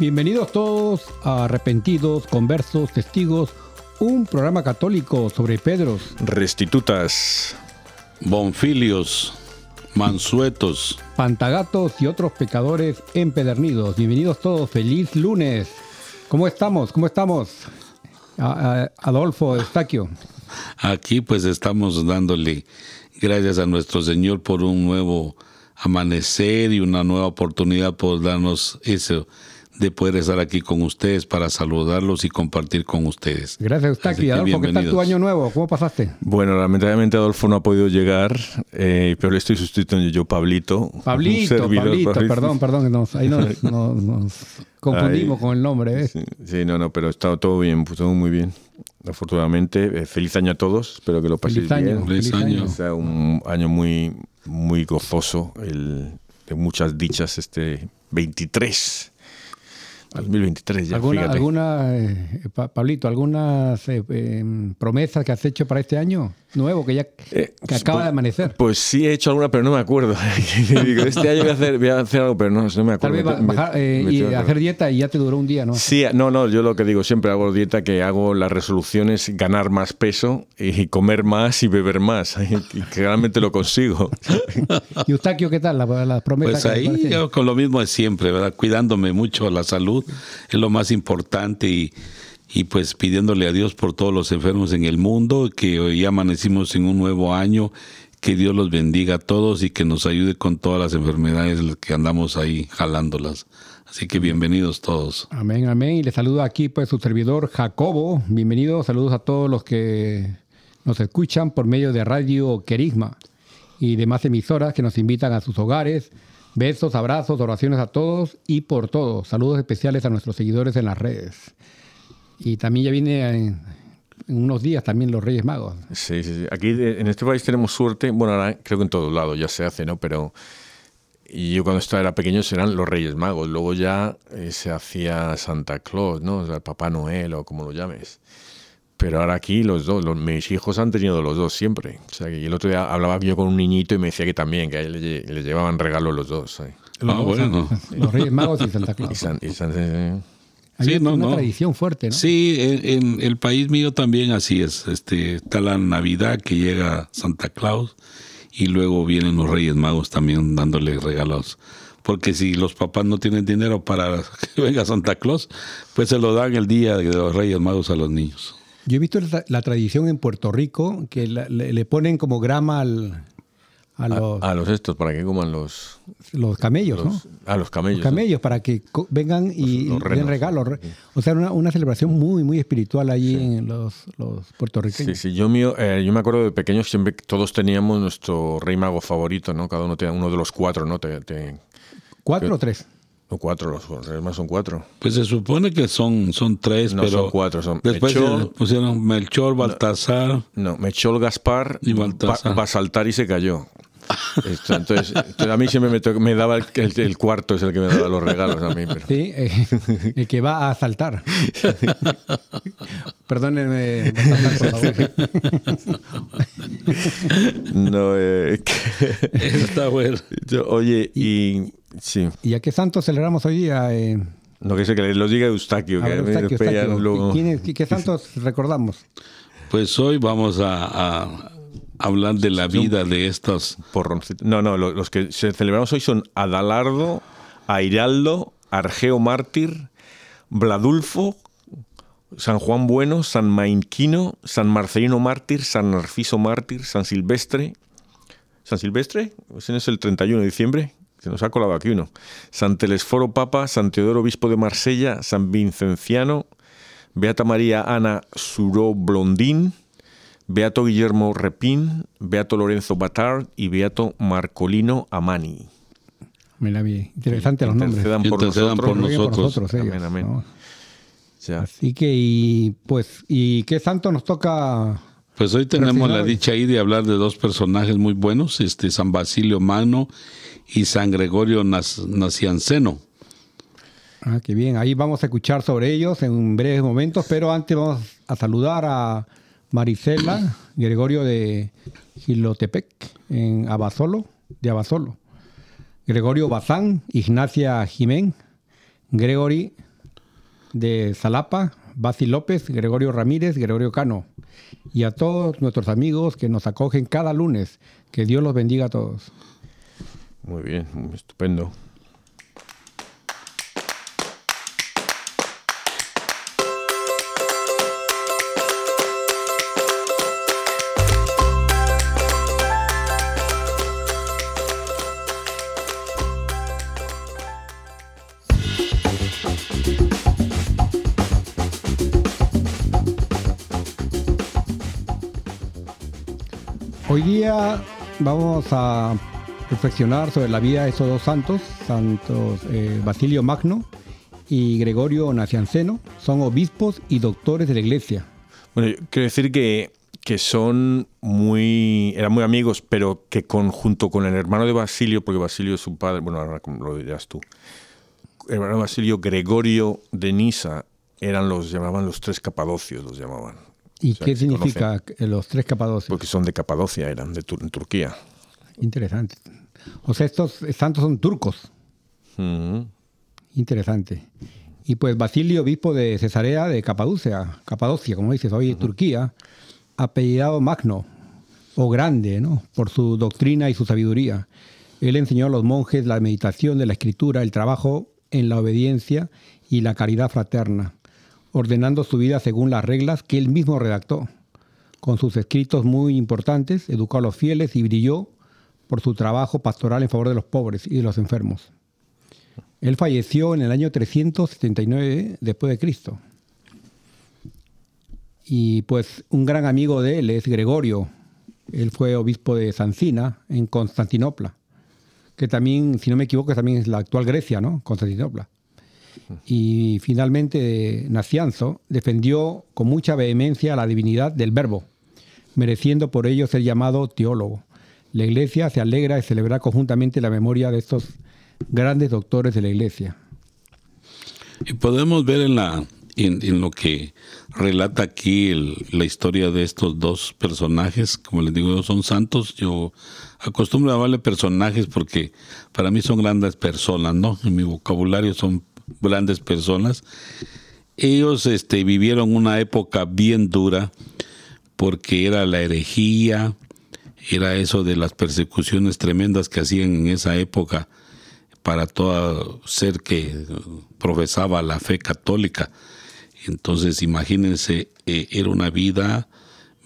Bienvenidos todos a Arrepentidos, Conversos, Testigos, un programa católico sobre Pedros. Restitutas. Bonfilios, mansuetos, pantagatos y otros pecadores empedernidos. Bienvenidos todos, feliz lunes. ¿Cómo estamos? ¿Cómo estamos? Adolfo Estaquio. Aquí pues estamos dándole gracias a nuestro Señor por un nuevo amanecer y una nueva oportunidad por darnos eso de poder estar aquí con ustedes para saludarlos y compartir con ustedes. Gracias, que Adolfo, ¿qué tal tu año nuevo? ¿Cómo pasaste? Bueno, lamentablemente Adolfo no ha podido llegar, eh, pero le estoy sustituyendo yo, Pablito. Pablito, servidor, Pablito, perdón, perdón, que nos- ahí nos, nos- nos confundimos Ahí. con el nombre. ¿ves? Sí, sí, no, no, pero está todo bien, pues, todo muy bien. Afortunadamente, Eh, feliz año a todos, espero que lo paséis Feliz año. bien. Feliz año. Sea un año muy, muy gozoso, el, de muchas dichas este 23. 2023 ya, ¿Alguna, fíjate. alguna eh, Pa- Pablito, algunas eh, eh, promesas que has hecho para este año nuevo que ya Eh, que acaba de amanecer? Pues sí he hecho alguna, pero no me acuerdo. Digo, este año voy a hacer, voy a hacer algo, pero no, no me Tal acuerdo. vez ba- Me- bajar, eh, me y hacer dieta y ya te duró un día, ¿no? Sí, no, no, yo lo que digo siempre hago dieta, que hago las resoluciones ganar más peso y comer más y beber más. Y que realmente lo consigo. ¿Y Eustaquio qué tal? La, la promesa Pues ahí yo con lo mismo de siempre, ¿verdad? Cuidándome mucho la salud es lo más importante y, y pues pidiéndole a Dios por todos los enfermos en el mundo, que hoy amanecimos en un nuevo año, que Dios los bendiga a todos y que nos ayude con todas las enfermedades que andamos ahí jalándolas. Así que bienvenidos todos. Amén, amén. Y le saludo aquí pues su servidor Jacobo. Bienvenido. Saludos a todos los que nos escuchan por medio de Radio Querigma y demás emisoras que nos invitan a sus hogares. Besos, abrazos, oraciones a todos y por todo. Saludos especiales a nuestros seguidores en las redes. Y también ya viene en, en unos días también los Reyes Magos. Sí, sí, sí. Aquí de- en este país tenemos suerte. Bueno, ahora creo que en todos lados ya se hace, ¿no? Pero y yo cuando estaba era pequeño eran los Reyes Magos. Luego ya eh, se hacía Santa Claus, ¿no? O sea, Papá Noel o como lo llames. Pero ahora aquí los dos, los- mis hijos han tenido los dos siempre. O sea, que el otro día hablaba yo con un niñito y me decía que también, que a él le, le llevaban regalos los dos. ¿eh? Ah, bueno. Los Reyes Magos y Santa Y Claus. San- y San- eh, Hay Sí, una no, no. tradición fuerte, ¿no? Sí, en, en el país mío también así es. Este, está la Navidad que llega Santa Claus y luego vienen los Reyes Magos también dándole regalos. Porque si los papás no tienen dinero para que venga Santa Claus, pues se lo dan el día de los Reyes Magos a los niños. Yo he visto la, la tradición en Puerto Rico que la- le, le ponen como grama al, a los, A, los estos, para que coman los. los camellos, ¿no? A los camellos. Los camellos para que vengan y Los- los den regalos. Re- O sea, una, una celebración muy, muy espiritual allí en los, los Sí, puertorriqueños. sí, yo, mío, eh, yo me acuerdo de pequeños, siempre todos teníamos nuestro rey mago favorito, ¿no? Cada uno tenía uno de los cuatro, ¿no? Te, te- ¿Cuatro o tres? no, cuatro, los reyes más son cuatro. Pues se supone que son, son tres, No, pero son cuatro, son después Melchor- pusieron Melchor, Baltasar. No, me echó el Gaspar, Y va, Baltasar. va a saltar y se cayó. Esto, entonces, entonces, a mí siempre me, to- me daba el, el- el cuarto, es el que me daba los regalos a mí. Pero, Sí, eh, el que va a saltar. Perdónenme, por favor. no, eh, que- Está bueno. yo- oye, y sí, ¿Y a qué santo celebramos hoy día? Eh, no que sé que lo diga Eustaquio, que ver, a mí Eustaquio, Eustaquio, ¿quién es- ¿Qué santos recordamos? Pues hoy vamos a, a hablar de la vida de estos. Porroncito. No, no, lo- los que se celebramos hoy son Adalardo, Airaldo, Argeo Mártir, Bladulfo, San Juan Bueno, San Mainquino, San Marcelino Mártir, San Narciso Mártir, San Silvestre. ¿San Silvestre? Ese no es el 31 de diciembre. Se nos ha colado aquí uno. San Telesforo Papa, San Teodoro Obispo de Marsella, San Vincenciano, Beata María Ana Suró Blondín, Beato Guillermo Repín, Beato Lorenzo Batard y Beato Marcolino Amani. Mira, bien, interesante los nombres. Intercedan por Intercedan nosotros. por Rueguen por nosotros. nosotros ellos, Amén, amén. ¿no? Ya. Así que, y pues, ¿y qué santo nos toca? Pues hoy tenemos la dicha ahí de hablar de dos personajes muy buenos, este San Basilio Magno y San Gregorio Nas- Nacianceno. Ah, qué bien, ahí vamos a escuchar sobre ellos en breves momentos, pero antes vamos a saludar a Marisela Gregorio de Gilotepec, en Abasolo, de Abasolo. Gregorio Bazán, Ignacia Jimén, Gregory de Salapa, Basi López, Gregorio Ramírez, Gregorio Cano. Y a todos nuestros amigos que nos acogen cada lunes. Que Dios los bendiga a todos. Muy bien, estupendo. Día vamos a reflexionar sobre la vida de estos dos santos, santos eh, Basilio Magno y Gregorio Nacianceno. Son obispos y doctores de la iglesia. Bueno, quiero decir que, que son muy. eran muy amigos, pero que con, junto con el hermano de Basilio, porque Basilio es su padre, bueno, ahora lo dirás tú. El hermano de Basilio, Gregorio de Nisa, eran los, llamaban los tres capadocios, los llamaban. ¿Y O sea, qué significa los tres capadocios? Porque son de Capadocia, eran de Tur- en Turquía. Interesante. O sea, estos santos son turcos. Interesante. Y pues Basilio, obispo de Cesarea de Capadocia, Capadocia, como dices hoy, Turquía, apellidado Magno, o grande, ¿no? Por su doctrina y su sabiduría. Él enseñó a los monjes la meditación de la escritura, el trabajo en la obediencia y la caridad fraterna, ordenando su vida según las reglas que él mismo redactó. Con sus escritos muy importantes, educó a los fieles y brilló por su trabajo pastoral en favor de los pobres y de los enfermos. Él falleció en el año 379 después de Cristo. Y pues un gran amigo de él es Gregorio. Él fue obispo de Sancina en Constantinopla, que también, si no me equivoco, también es la actual Grecia, ¿no? Constantinopla. Y finalmente Nacianzo defendió con mucha vehemencia la divinidad del verbo, mereciendo por ello ser llamado teólogo. La iglesia se alegra de celebrar conjuntamente la memoria de estos grandes doctores de la iglesia. Y podemos ver en, la, en, lo que relata aquí la historia de estos dos personajes, como les digo, son santos. Yo acostumbro a llamarle personajes porque para mí son grandes personas, ¿no? En mi vocabulario son grandes personas. Ellos este, vivieron una época bien dura porque era la herejía, era eso de las persecuciones tremendas que hacían en esa época para todo ser que profesaba la fe católica. Entonces, imagínense, eh, era una vida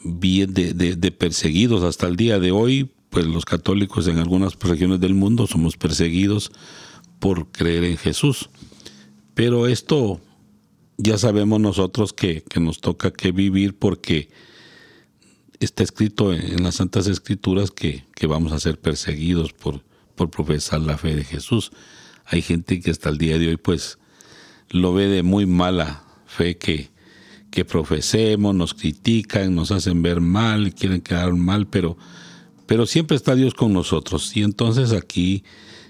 bien de, de- de perseguidos hasta el día de hoy pues los católicos en algunas regiones del mundo somos perseguidos por creer en Jesús. Pero esto ya sabemos nosotros que, que nos toca que vivir porque está escrito en las Santas Escrituras que, que vamos a ser perseguidos por, por profesar la fe de Jesús. Hay gente que hasta el día de hoy pues lo ve de muy mala fe que, que profesemos, nos critican, nos hacen ver mal, quieren quedar mal, pero, pero siempre está Dios con nosotros. Y entonces aquí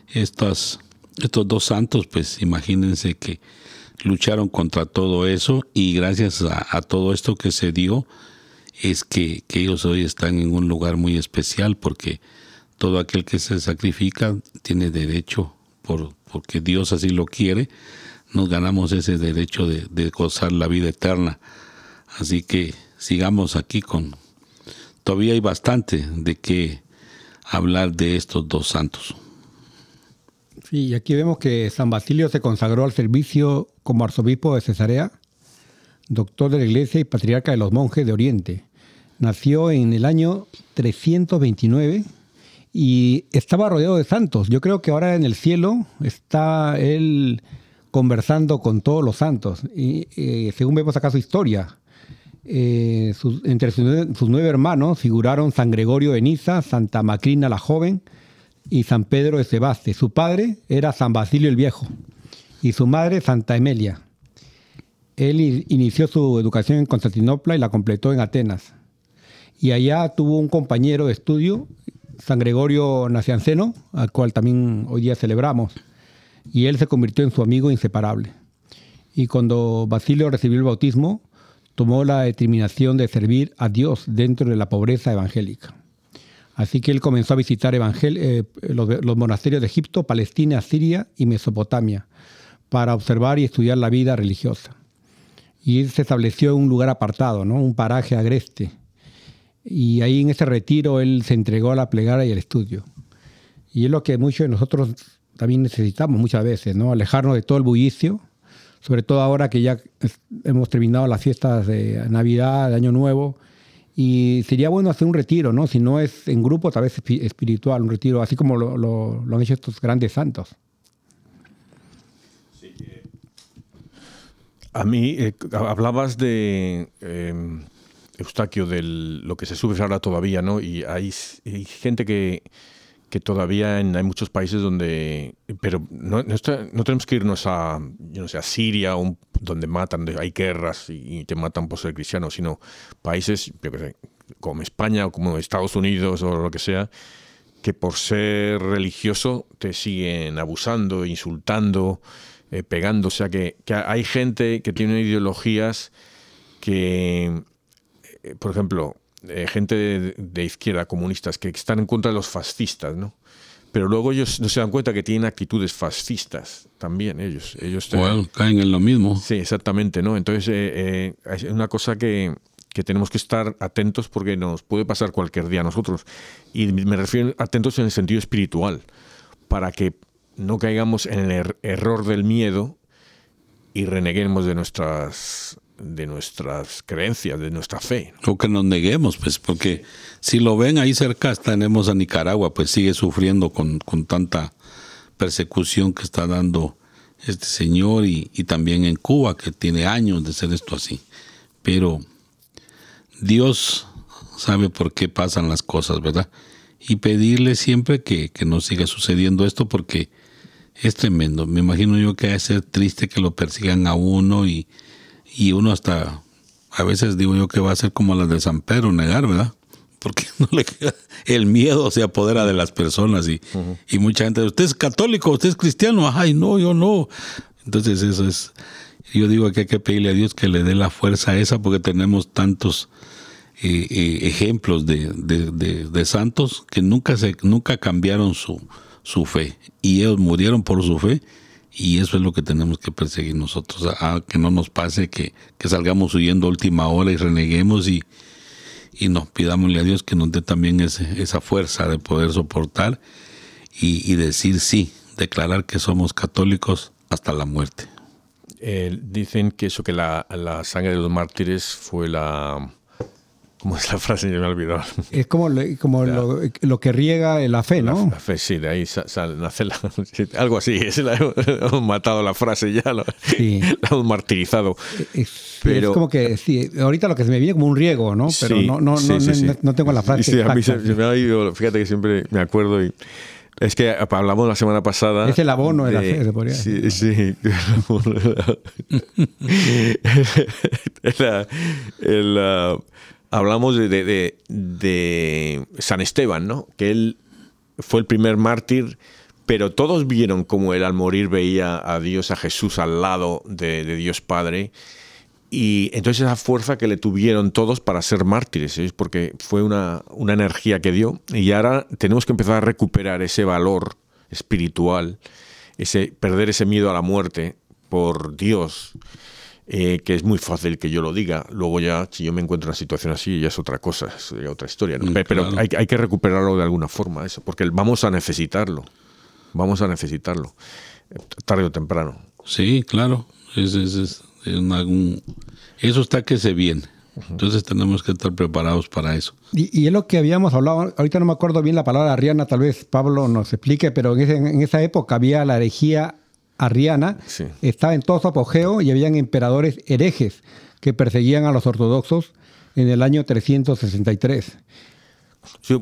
estas, estos dos santos, pues imagínense que lucharon contra todo eso y gracias a, todo esto que se dio es que, que ellos hoy están en un lugar muy especial porque todo aquel que se sacrifica tiene derecho, por, porque Dios así lo quiere, nos ganamos ese derecho de, de gozar la vida eterna. Así que sigamos aquí con... Todavía hay bastante de qué hablar de estos dos santos. Y aquí vemos que San Basilio se consagró al servicio como arzobispo de Cesarea, doctor de la Iglesia y patriarca de los monjes de Oriente. Nació en el año 329 y estaba rodeado de santos. Yo creo que ahora en el cielo está él conversando con todos los santos. Y eh, según vemos acá su historia, eh, entre sus, nueve hermanos figuraron San Gregorio de Niza, Santa Macrina la joven y San Pedro de Sebaste. Su padre era San Basilio el Viejo y su madre Santa Emelia. Él inició su educación en Constantinopla y la completó en Atenas. Y allá tuvo un compañero de estudio San Gregorio Nacianceno, al cual también hoy día celebramos, y él se convirtió en su amigo inseparable. Y cuando Basilio recibió el bautismo, tomó la determinación de servir a Dios dentro de la pobreza evangélica. Así que él comenzó a visitar eh, los, monasterios de Egipto, Palestina, Siria y Mesopotamia para observar y estudiar la vida religiosa. Y él se estableció en un lugar apartado, ¿no? un paraje agreste, y ahí en ese retiro él se entregó a la plegaria y al estudio. Y es lo que muchos de nosotros también necesitamos muchas veces, ¿no? Alejarnos de todo el bullicio, sobre todo ahora que ya hemos terminado las fiestas de Navidad, de Año Nuevo. Y sería bueno hacer un retiro, ¿no? Si no es en grupo, tal vez espiritual, un retiro, así como lo, han hecho estos grandes santos. A mí, eh, hablabas de em, Eustaquio, de lo que se sube ahora todavía, ¿no? Y hay, gente que, que todavía hay muchos países donde... Pero no, no, tenemos que irnos a, yo no sé, a Siria, donde matan, hay guerras y, te matan por ser cristiano, sino países como España o como Estados Unidos o lo que sea, que por ser religioso te siguen abusando, insultando, eh, pegando. O sea, que, que hay gente que tiene ideologías que eh, por ejemplo, eh, gente de, izquierda, comunistas, que están en contra de los fascistas, ¿no? Pero luego ellos no se dan cuenta que tienen actitudes fascistas también, ellos. ellos caen en lo mismo. Sí, exactamente, ¿no? Entonces, eh, es una cosa que, que tenemos que estar atentos porque nos puede pasar cualquier día a nosotros. Y me refiero atentos en el sentido espiritual, para que no caigamos en el er-, error del miedo y reneguemos de nuestras de nuestras creencias, de nuestra fe. O que nos neguemos, pues, porque si lo ven ahí cerca, tenemos a Nicaragua, pues sigue sufriendo con, tanta persecución que está dando este señor y, y, también en Cuba, que tiene años de ser esto así. Pero Dios sabe por qué pasan las cosas, ¿verdad? Y pedirle siempre que, que no siga sucediendo esto porque es tremendo. Me imagino yo que a ser triste que lo persigan a uno y, y uno hasta, a veces digo yo que va a ser como las de San Pedro, negar, ¿verdad? Porque no le queda, el miedo se apodera de las personas y, y mucha gente, usted es católico, usted es cristiano, ay, no, yo no. Entonces eso es, yo digo que hay que pedirle a Dios que le dé la fuerza esa porque tenemos tantos eh, eh, ejemplos de, de, de, santos que nunca, se, nunca cambiaron su, su fe y ellos murieron por su fe y eso es lo que tenemos que perseguir nosotros, que no nos pase que, salgamos huyendo a última hora y reneguemos y, y nos pidámosle a Dios que nos dé también esa fuerza de poder soportar y, decir sí, declarar que somos católicos hasta la muerte. Eh, dicen que eso, que la, sangre de los mártires fue la ¿Cómo es la frase? Yo me he olvidado. Es como, como lo, que riega la fe, ¿no? La, fe, sí, de ahí sale, nace la, algo así. Es la, hemos matado la frase ya, la, hemos martirizado. Es, Pero, es como que, sí, ahorita lo que se me viene como un riego, ¿no? Pero no, no, no, no, tengo la frase. Sí, a mí se, me ha ido, fíjate que siempre me acuerdo y es que hablamos la semana pasada. Es el abono de, la fe, se podría decir. Sí, sí. el, uh, hablamos de, de, San Esteban, ¿no? Que él fue el primer mártir, pero todos vieron cómo él al morir veía a Dios, a Jesús al lado de, Dios Padre. Y entonces esa fuerza que le tuvieron todos para ser mártires, ¿eh? porque fue una, una, energía que dio. Y ahora tenemos que empezar a recuperar ese valor espiritual, ese, perder ese miedo a la muerte por Dios, eh, que es muy fácil que yo lo diga. Luego ya, si yo me encuentro en una situación así, ya es otra cosa, es otra historia. Mm, Pero hay, hay, que recuperarlo de alguna forma, eso, porque vamos a necesitarlo. Vamos a necesitarlo, tarde o temprano. Sí, claro. Es, es, es, eso está que se viene. Entonces tenemos que estar preparados para eso. Y, es lo que habíamos hablado, ahorita no me acuerdo bien la palabra arriana, tal vez Pablo nos explique, pero en, esa época había la herejía arriana, estaba en todo su apogeo y habían emperadores herejes que perseguían a los ortodoxos en el año 363.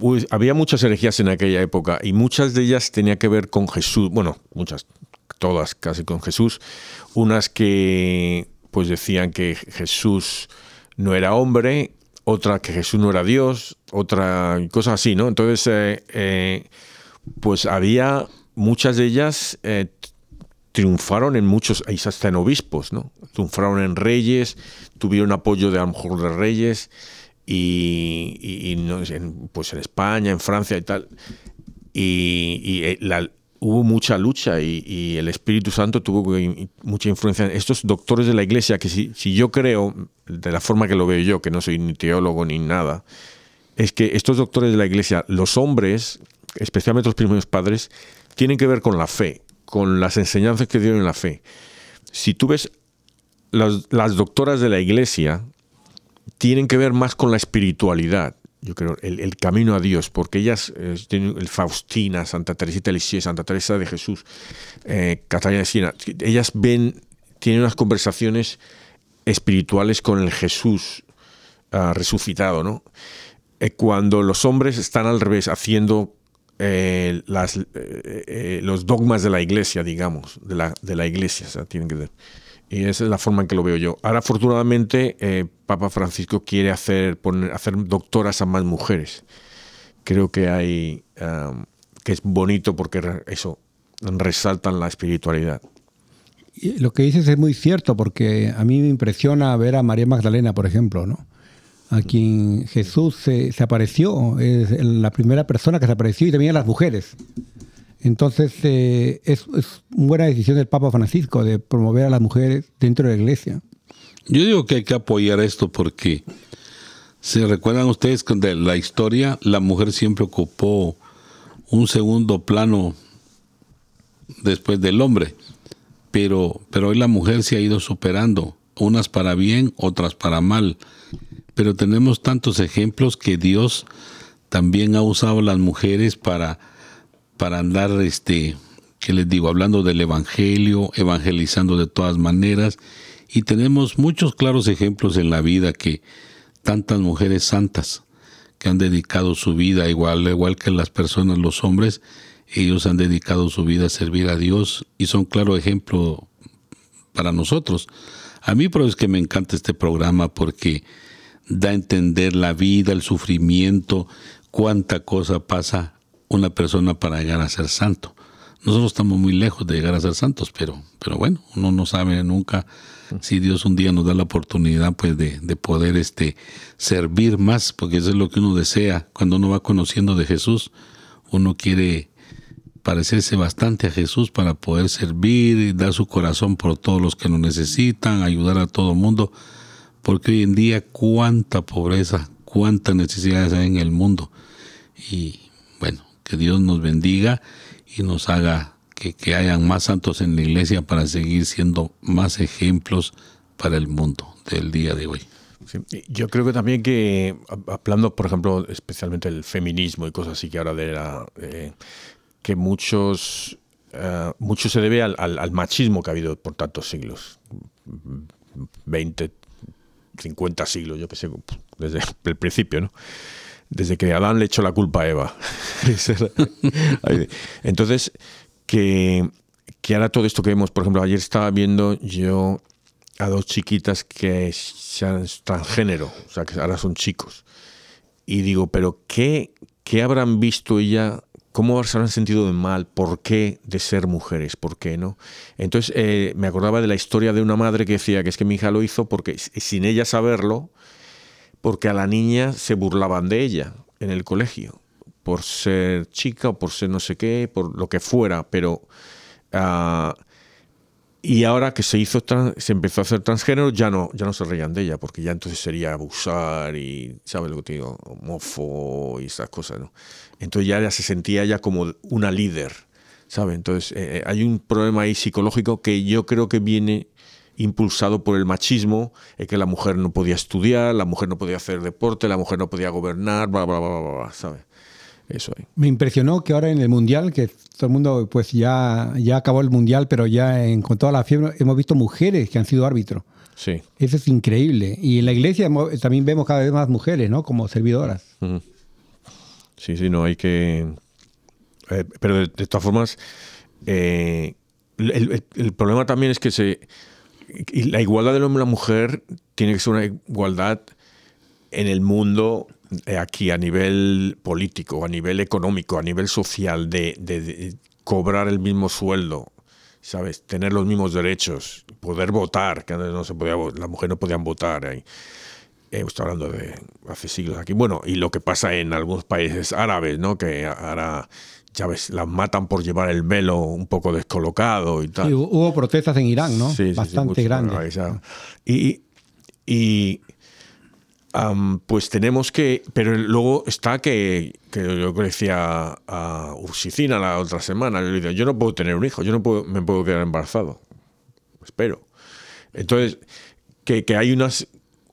Pues, había muchas herejías en aquella época y muchas de ellas tenían que ver con Jesús, bueno, muchas, todas casi con Jesús, unas que pues decían que Jesús no era hombre, otra que Jesús no era Dios, otra cosa así, ¿no? Entonces, eh, eh, pues había muchas de ellas eh, triunfaron en muchos, hasta en obispos, ¿no? Triunfaron en reyes, tuvieron apoyo de a lo mejor de reyes y, pues en España, en Francia y tal. Y, la, hubo mucha lucha y, el Espíritu Santo tuvo mucha influencia. Estos doctores de la iglesia, que si, si, yo creo, de la forma que lo veo yo, que no soy ni teólogo ni nada, es que estos doctores de la iglesia, los hombres, especialmente los primeros padres, tienen que ver con la fe, con las enseñanzas que dieron en la fe. Si tú ves las, doctoras de la iglesia, tienen que ver más con la espiritualidad yo creo, el, camino a Dios, porque ellas, eh, tienen el Faustina, Santa Teresita de Lisieux, Santa Teresa de Jesús, eh, Catalina de Siena, ellas ven, tienen unas conversaciones espirituales con el Jesús ah, resucitado, ¿no? Eh, cuando los hombres están al revés, haciendo las, los dogmas de la iglesia, digamos, de la, de la iglesia, tienen que ver. Y esa es la forma en que lo veo yo. Ahora, afortunadamente, eh, Papa Francisco quiere hacer, poner, hacer doctoras a más mujeres. Creo que hay que es bonito porque eso resaltan la espiritualidad. lo que dices es muy cierto, porque a mí me impresiona ver a María Magdalena, por ejemplo, ¿no? A quien Jesús se, se apareció, es la primera persona que se apareció, y también a las mujeres. Entonces, eh, es, es, una buena decisión del Papa Francisco de promover a las mujeres dentro de la iglesia. Yo digo que hay que apoyar esto porque, ¿se recuerdan ustedes que de la historia la mujer siempre ocupó un segundo plano después del hombre? Pero, pero hoy la mujer se ha ido superando, unas para bien, otras para mal. Pero tenemos tantos ejemplos que Dios también ha usado a las mujeres para para andar, este, que les digo, hablando del Evangelio, evangelizando de todas maneras. Y tenemos muchos claros ejemplos en la vida que tantas mujeres santas que han dedicado su vida, igual, igual que las personas, los hombres, ellos han dedicado su vida a servir a Dios y son claro ejemplo para nosotros. A mí por eso es que me encanta este programa porque da a entender la vida, el sufrimiento, cuánta cosa pasa una persona para llegar a ser santo. Nosotros estamos muy lejos de llegar a ser santos, pero, pero bueno, uno no sabe nunca si Dios un día nos da la oportunidad pues de, de, poder este, servir más, porque eso es lo que uno desea. Cuando uno va conociendo de Jesús, uno quiere parecerse bastante a Jesús para poder servir dar su corazón por todos los que lo necesitan, ayudar a todo mundo, porque hoy en día cuánta pobreza, cuántas necesidades hay en el mundo. Y bueno, que Dios nos bendiga y nos haga que, que hayan más santos en la iglesia para seguir siendo más ejemplos para el mundo del día de hoy. Yo creo que también que, hablando, por ejemplo, especialmente del feminismo y cosas así que ahora de la... que muchos... Uh, mucho se debe al, al, machismo que ha habido por tantos siglos. 20, 50 siglos, yo que sé, desde el principio, ¿no? Desde que Adán le echó la culpa a Eva. Entonces, que, que ahora todo esto que vemos, por ejemplo, ayer estaba viendo yo a dos chiquitas que sean transgénero, o sea, que ahora son chicos. Y digo, pero ¿qué, qué habrán visto ella? ¿Cómo se habrán sentido de mal? ¿Por qué de ser mujeres? ¿Por qué no? Entonces eh, me acordaba de la historia de una madre que decía que es que mi hija lo hizo porque sin ella saberlo, porque a la niña se burlaban de ella en el colegio, por ser chica o por ser no sé qué, por lo que fuera, pero... Uh, y ahora que se hizo se empezó a hacer transgénero, ya no, ya no se reían de ella, porque ya entonces sería abusar y, ¿sabes lo que te digo? Mofo y esas cosas, ¿no? Entonces ya, se sentía ya como una líder, ¿sabes? Entonces eh, eh, hay un problema ahí psicológico que yo creo que viene impulsado por el machismo, es que la mujer no podía estudiar, la mujer no podía hacer deporte, la mujer no podía gobernar, bla, bla, bla, bla ¿sabes? Eso Me impresionó que ahora en el Mundial, que todo el mundo pues ya, ya acabó el Mundial, pero ya en, con toda la fiebre hemos visto mujeres que han sido árbitros. Sí. Eso es increíble. Y en la iglesia también vemos cada vez más mujeres, ¿no? Como servidoras. Sí, sí, no hay que... Eh, pero de, todas formas, eh, el, el, problema también es que se... la igualdad del hombre y la mujer tiene que ser una igualdad en el mundo aquí a nivel político, a nivel económico, a nivel social, de, cobrar el mismo sueldo, ¿sabes? Tener los mismos derechos, poder votar, que no se podía, las mujeres no podían votar. Ahí. Eh, estoy hablando de hace siglos aquí. Bueno, y lo que pasa en algunos países árabes, ¿no? Que ahora, ya ves, las matan por llevar el velo un poco descolocado y tal. hubo protestas en Irán, ¿no? Sí, Bastante grandes. Y, y pues tenemos que. Pero luego está que, que yo decía a Ursicina la otra semana. Yo le digo, yo no puedo tener un hijo, yo no puedo, me puedo quedar embarazado. Espero. Entonces, que, que hay unas,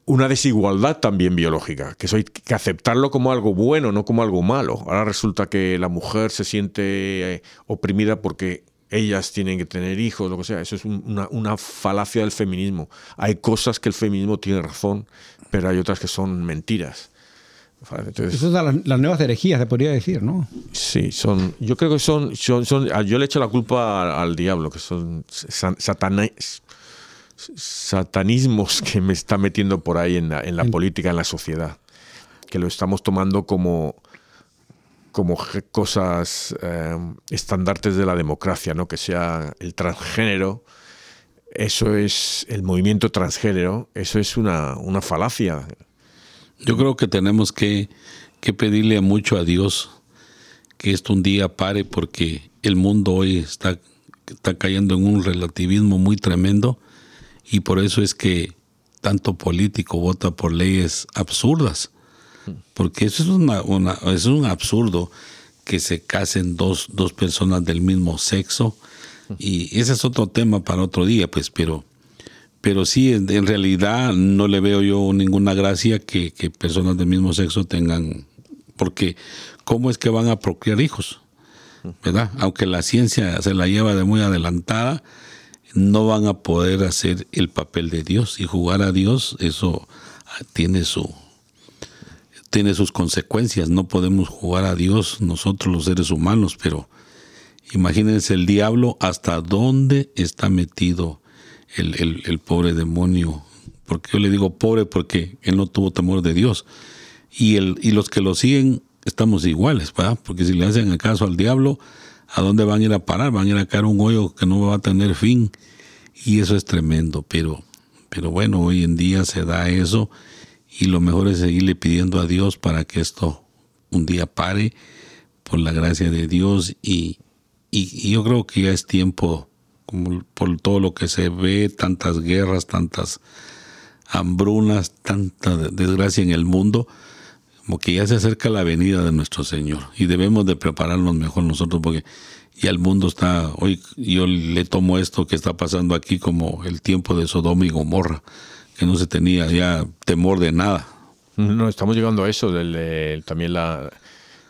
una desigualdad también biológica, que hay que aceptarlo como algo bueno, no como algo malo. Ahora resulta que la mujer se siente eh, oprimida porque ellas tienen que tener hijos, lo que sea. Eso es una, una, falacia del feminismo. Hay cosas que el feminismo tiene razón, pero hay otras que son mentiras. Entonces, Eso es las nuevas herejías, se podría decir, ¿no? Sí, son. Yo creo que son. son, yo le echo la culpa al, diablo, que son satanismos que me está metiendo por ahí en la, en la política, en la sociedad. Que lo estamos tomando como como cosas eh, estandartes de la democracia, ¿no? Que sea el transgénero, eso es el movimiento transgénero, eso es una, una falacia. Yo creo que tenemos que, que, pedirle mucho a Dios que esto un día pare porque el mundo hoy está, está cayendo en un relativismo muy tremendo y por eso es que tanto político vota por leyes absurdas porque eso es, una, es un absurdo que se casen dos, dos personas del mismo sexo. Y ese es otro tema para otro día, pues, pero, pero sí, en, realidad no le veo yo ninguna gracia que, personas del mismo sexo tengan, porque ¿cómo es que van a procrear hijos? ¿Verdad? Aunque la ciencia se la lleva de muy adelantada, no van a poder hacer el papel de Dios y jugar a Dios, eso tiene su, tiene sus consecuencias. No podemos jugar a Dios nosotros los seres humanos, pero imagínense el diablo hasta dónde está metido el, pobre demonio. Porque yo le digo pobre porque él no tuvo temor de Dios. Y, el, y los que lo siguen estamos iguales, ¿verdad? Porque si le hacen el caso al diablo, ¿a dónde van a ir a parar? Van a ir a caer un hoyo que no va a tener fin. Y eso es tremendo, pero, pero bueno, hoy en día se da eso y lo mejor es seguirle pidiendo a Dios para que esto un día pare por la gracia de Dios y, y, yo creo que ya es tiempo, como por todo lo que se ve, tantas guerras, tantas hambrunas, tanta desgracia en el mundo, como que ya se acerca la venida de nuestro Señor y debemos de prepararnos mejor nosotros porque ya el mundo está, hoy yo le tomo esto que está pasando aquí como el tiempo de Sodoma y Gomorra que no se tenía ya temor de nada. No, estamos llegando a eso, también la,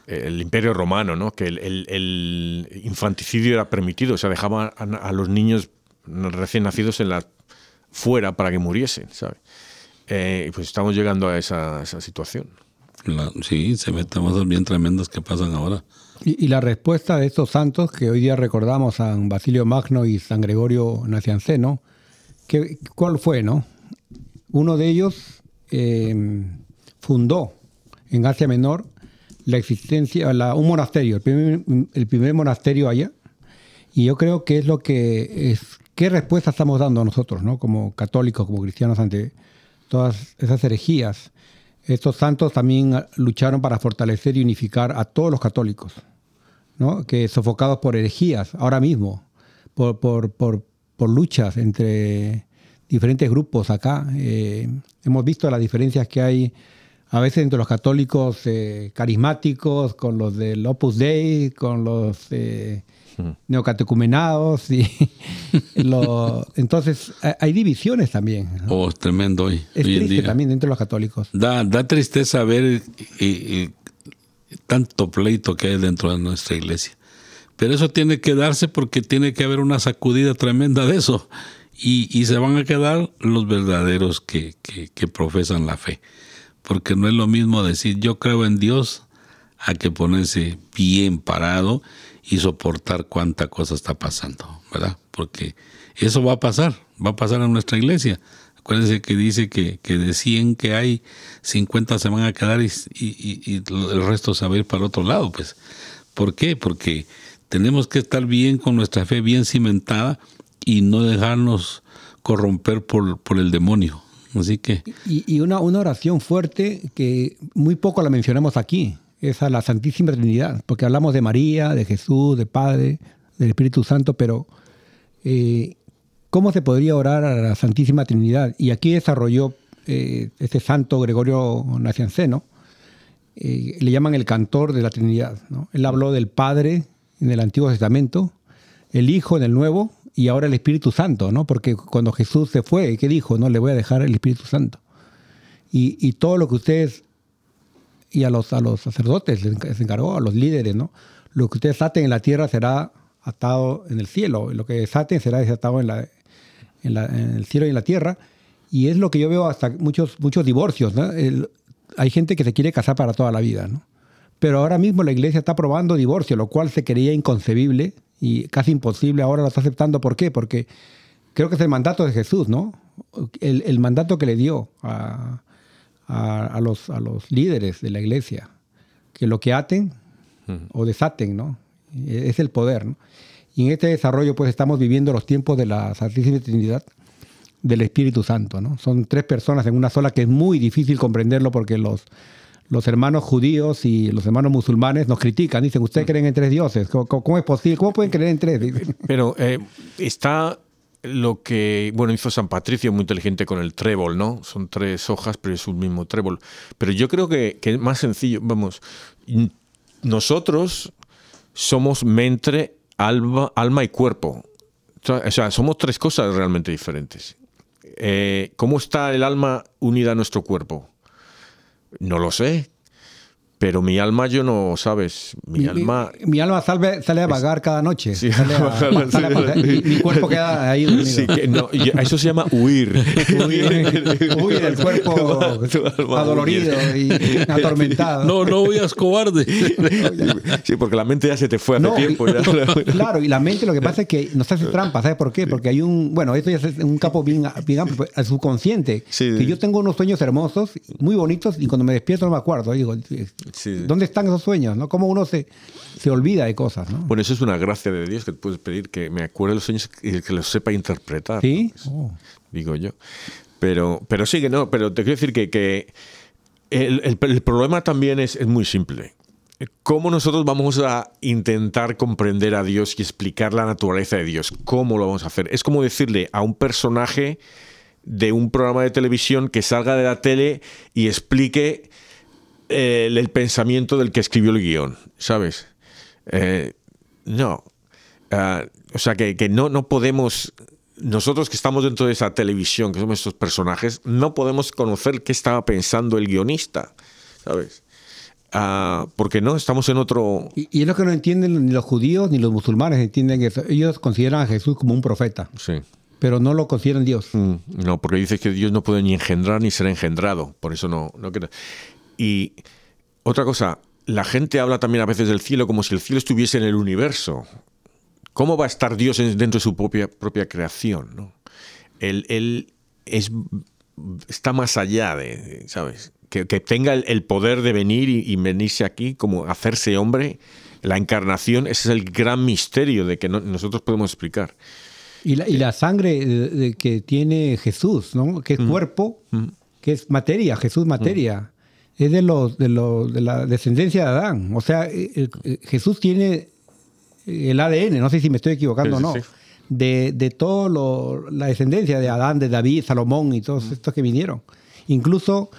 el imperio romano, ¿no? que el, infanticidio era permitido, o sea, dejaba a, los niños recién nacidos en la fuera para que muriesen, ¿sabes? Eh, pues estamos llegando a esa, situación. sí, se meten cosas bien tremendas que pasan ahora. Y, la respuesta de estos santos, que hoy día recordamos, San Basilio Magno y San Gregorio Nacianceno, que, ¿cuál fue, no? Uno de ellos eh, fundó en Asia Menor la existencia, un monasterio, el primer, monasterio allá. Y yo creo que es lo que es, qué respuesta estamos dando nosotros, ¿no? Como católicos, como cristianos ante todas esas herejías. Estos santos también lucharon para fortalecer y unificar a todos los católicos, ¿no? Que sofocados por herejías, ahora mismo, por, por, por, por luchas entre diferentes grupos acá. Eh, hemos visto las diferencias que hay a veces entre los católicos eh, carismáticos, con los del Opus Dei, con los eh, neocatecumenados. Y entonces hay divisiones también. Oh, es tremendo hoy. Es triste también entre los católicos. Da, da tristeza ver tanto pleito que hay dentro de nuestra iglesia. Pero eso tiene que darse porque tiene que haber una sacudida tremenda de eso. Y, se van a quedar los verdaderos que, que profesan la fe porque no es lo mismo decir yo creo en Dios a que ponerse bien parado y soportar cuánta cosa está pasando, ¿verdad? Porque eso va a pasar, va a pasar en nuestra iglesia. Acuérdense que dice que, de 100 que hay, 50 se van a quedar y, y, el resto se va a ir para otro lado, pues. ¿Por qué? Porque tenemos que estar bien con nuestra fe bien cimentada y no dejarnos corromper por, por el demonio. Así que... Y, una, oración fuerte que muy poco la mencionamos aquí, es a la Santísima Trinidad, porque hablamos de María, de Jesús, de Padre, del Espíritu Santo, pero eh, ¿cómo se podría orar a la Santísima Trinidad? Y aquí desarrolló eh, este santo Gregorio Nacianceno, eh, le llaman el cantor de la Trinidad. Él habló del Padre en el Antiguo Testamento, el Hijo en el Nuevo y ahora el Espíritu Santo, ¿no? Porque cuando Jesús se fue, ¿qué dijo? No, le voy a dejar el Espíritu Santo. Y, todo lo que ustedes, y a los, a los sacerdotes les encargó, a los líderes, ¿no? Lo que ustedes aten en la tierra será atado en el cielo, lo que desaten será desatado en, la, en, el cielo y en la tierra. Y es lo que yo veo hasta muchos, muchos divorcios, ¿no? hay gente que se quiere casar para toda la vida, ¿no? Pero ahora mismo la iglesia está aprobando divorcio, lo cual se creía inconcebible y casi imposible, ahora lo está aceptando. ¿Por qué? Porque creo que es el mandato de Jesús, ¿no? El, mandato que le dio a, los, a los líderes de la iglesia, que lo que aten o desaten, ¿no? Es el poder, ¿no? Y en este desarrollo, pues estamos viviendo los tiempos de la Santísima Trinidad del Espíritu Santo, ¿no? Son tres personas en una sola que es muy difícil comprenderlo porque los los hermanos judíos y los hermanos musulmanes nos critican, dicen, ustedes creen en tres dioses, ¿cómo, es posible? ¿Cómo pueden creer en tres? Pero eh, está lo que, bueno, hizo San Patricio muy inteligente con el trébol, ¿no? Son tres hojas, pero es un mismo trébol. Pero yo creo que, es más sencillo, vamos, nosotros somos mente, alma, alma y cuerpo. O sea, somos tres cosas realmente diferentes. Eh, ¿Cómo está el alma unida a nuestro cuerpo? No lo sé. Pero mi alma, yo no, ¿sabes? Mi, alma. Mi, alma sale, sale a vagar cada noche. Sí, sale a, mi, cuerpo queda ahí dormido. eso se llama huir. huir, el cuerpo adolorido y atormentado. No, no huyas cobarde. sí, porque la mente ya se te fue hace tiempo. claro, y la mente lo que pasa es que nos hace trampa, ¿sabes por qué? Porque hay un. Bueno, esto ya es un capo bien, bien amplio, al subconsciente. que yo tengo unos sueños hermosos, muy bonitos, y cuando me despierto no me acuerdo. Digo, ¿Dónde están esos sueños? ¿no? ¿Cómo uno se, se olvida de cosas? ¿no? Bueno, eso es una gracia de Dios que puedes pedir que me acuerde de los sueños y que los sepa interpretar. Sí. Oh. Digo yo. Pero, pero sí que no, pero te quiero decir que, que el, el, problema también es, es muy simple. ¿Cómo nosotros vamos a intentar comprender a Dios y explicar la naturaleza de Dios? ¿Cómo lo vamos a hacer? Es como decirle a un personaje de un programa de televisión que salga de la tele y explique el, pensamiento del que escribió el guion, ¿sabes? Eh, no. Ah, o sea, que, no, no podemos nosotros que estamos dentro de esa televisión, que somos estos personajes, no podemos conocer qué estaba pensando el guionista, ¿sabes? Ah, porque no, estamos en otro... Y, y, es lo que no entienden ni los judíos ni los musulmanes, entienden eso. Ellos consideran a Jesús como un profeta. Sí. Pero no lo consideran Dios. Mm, no, porque dice que Dios no puede ni engendrar ni ser engendrado. Por eso no, no. Y otra cosa, la gente habla también a veces del cielo como si el cielo estuviese en el universo. ¿Cómo va a estar Dios dentro de su propia, propia creación? ¿no? Él, él es, está más allá de, ¿sabes? Que, que tenga el, el, poder de venir y, y, venirse aquí, como hacerse hombre, la encarnación, ese es el gran misterio de que no, nosotros podemos explicar. Y la, y la sangre de, de que tiene Jesús, ¿no? Que es cuerpo, que es materia, Jesús materia. Es de, los, de, los, de la descendencia de Adán. O sea, el, el, Jesús tiene el ADN, no sé si me estoy equivocando o no, sí, de, de toda la descendencia de Adán, de David, Salomón y todos mm. estos que vinieron. Incluso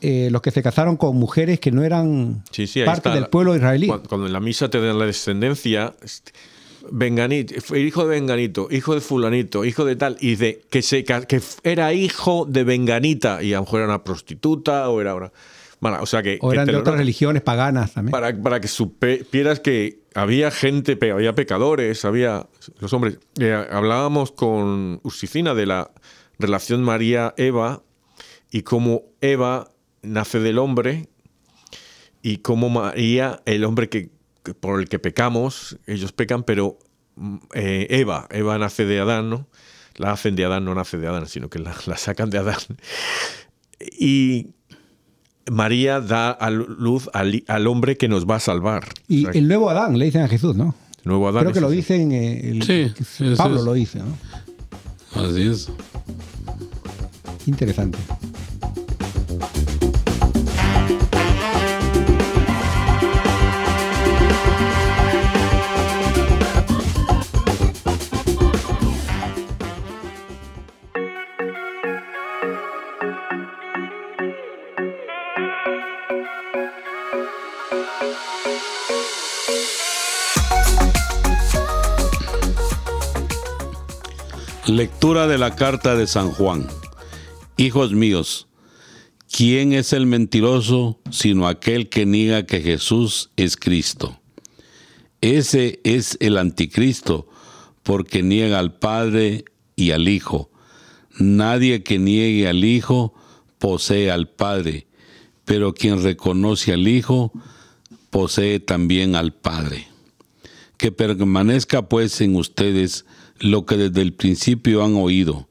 eh, los que se casaron con mujeres que no eran sí, parte del pueblo israelí. Cuando, cuando, en la misa te dan la descendencia, Benganito, hijo de Benganito, hijo de fulanito, hijo de tal, y de que, se, que era hijo de Benganita, y a lo mejor era una prostituta o era una... O sea que, o eran que de otras religiones paganas también. Para, para que supieras que había gente, había pecadores, había los hombres. Eh, hablábamos con Ursicina de la relación María-Eva y cómo Eva nace del hombre y cómo María, el hombre que, que por el que pecamos, ellos pecan, pero eh, Eva, Eva nace de Adán, ¿no? La hacen de Adán, no nace de Adán, sino que la, la sacan de Adán. Y María da a luz al, al, hombre que nos va a salvar. Y o sea, el nuevo Adán, le dicen a Jesús, ¿no? Nuevo Adán. Creo que lo dicen, eh, el, sí, Pablo lo dice, ¿no? Así es. Interesante. Lectura de la carta de San Juan. Hijos míos, ¿quién es el mentiroso sino aquel que niega que Jesús es Cristo? Ese es el anticristo, porque niega al Padre y al Hijo. Nadie que niegue al Hijo posee al Padre, pero quien reconoce al Hijo posee también al Padre. Que permanezca pues en ustedes lo que desde el principio han oído.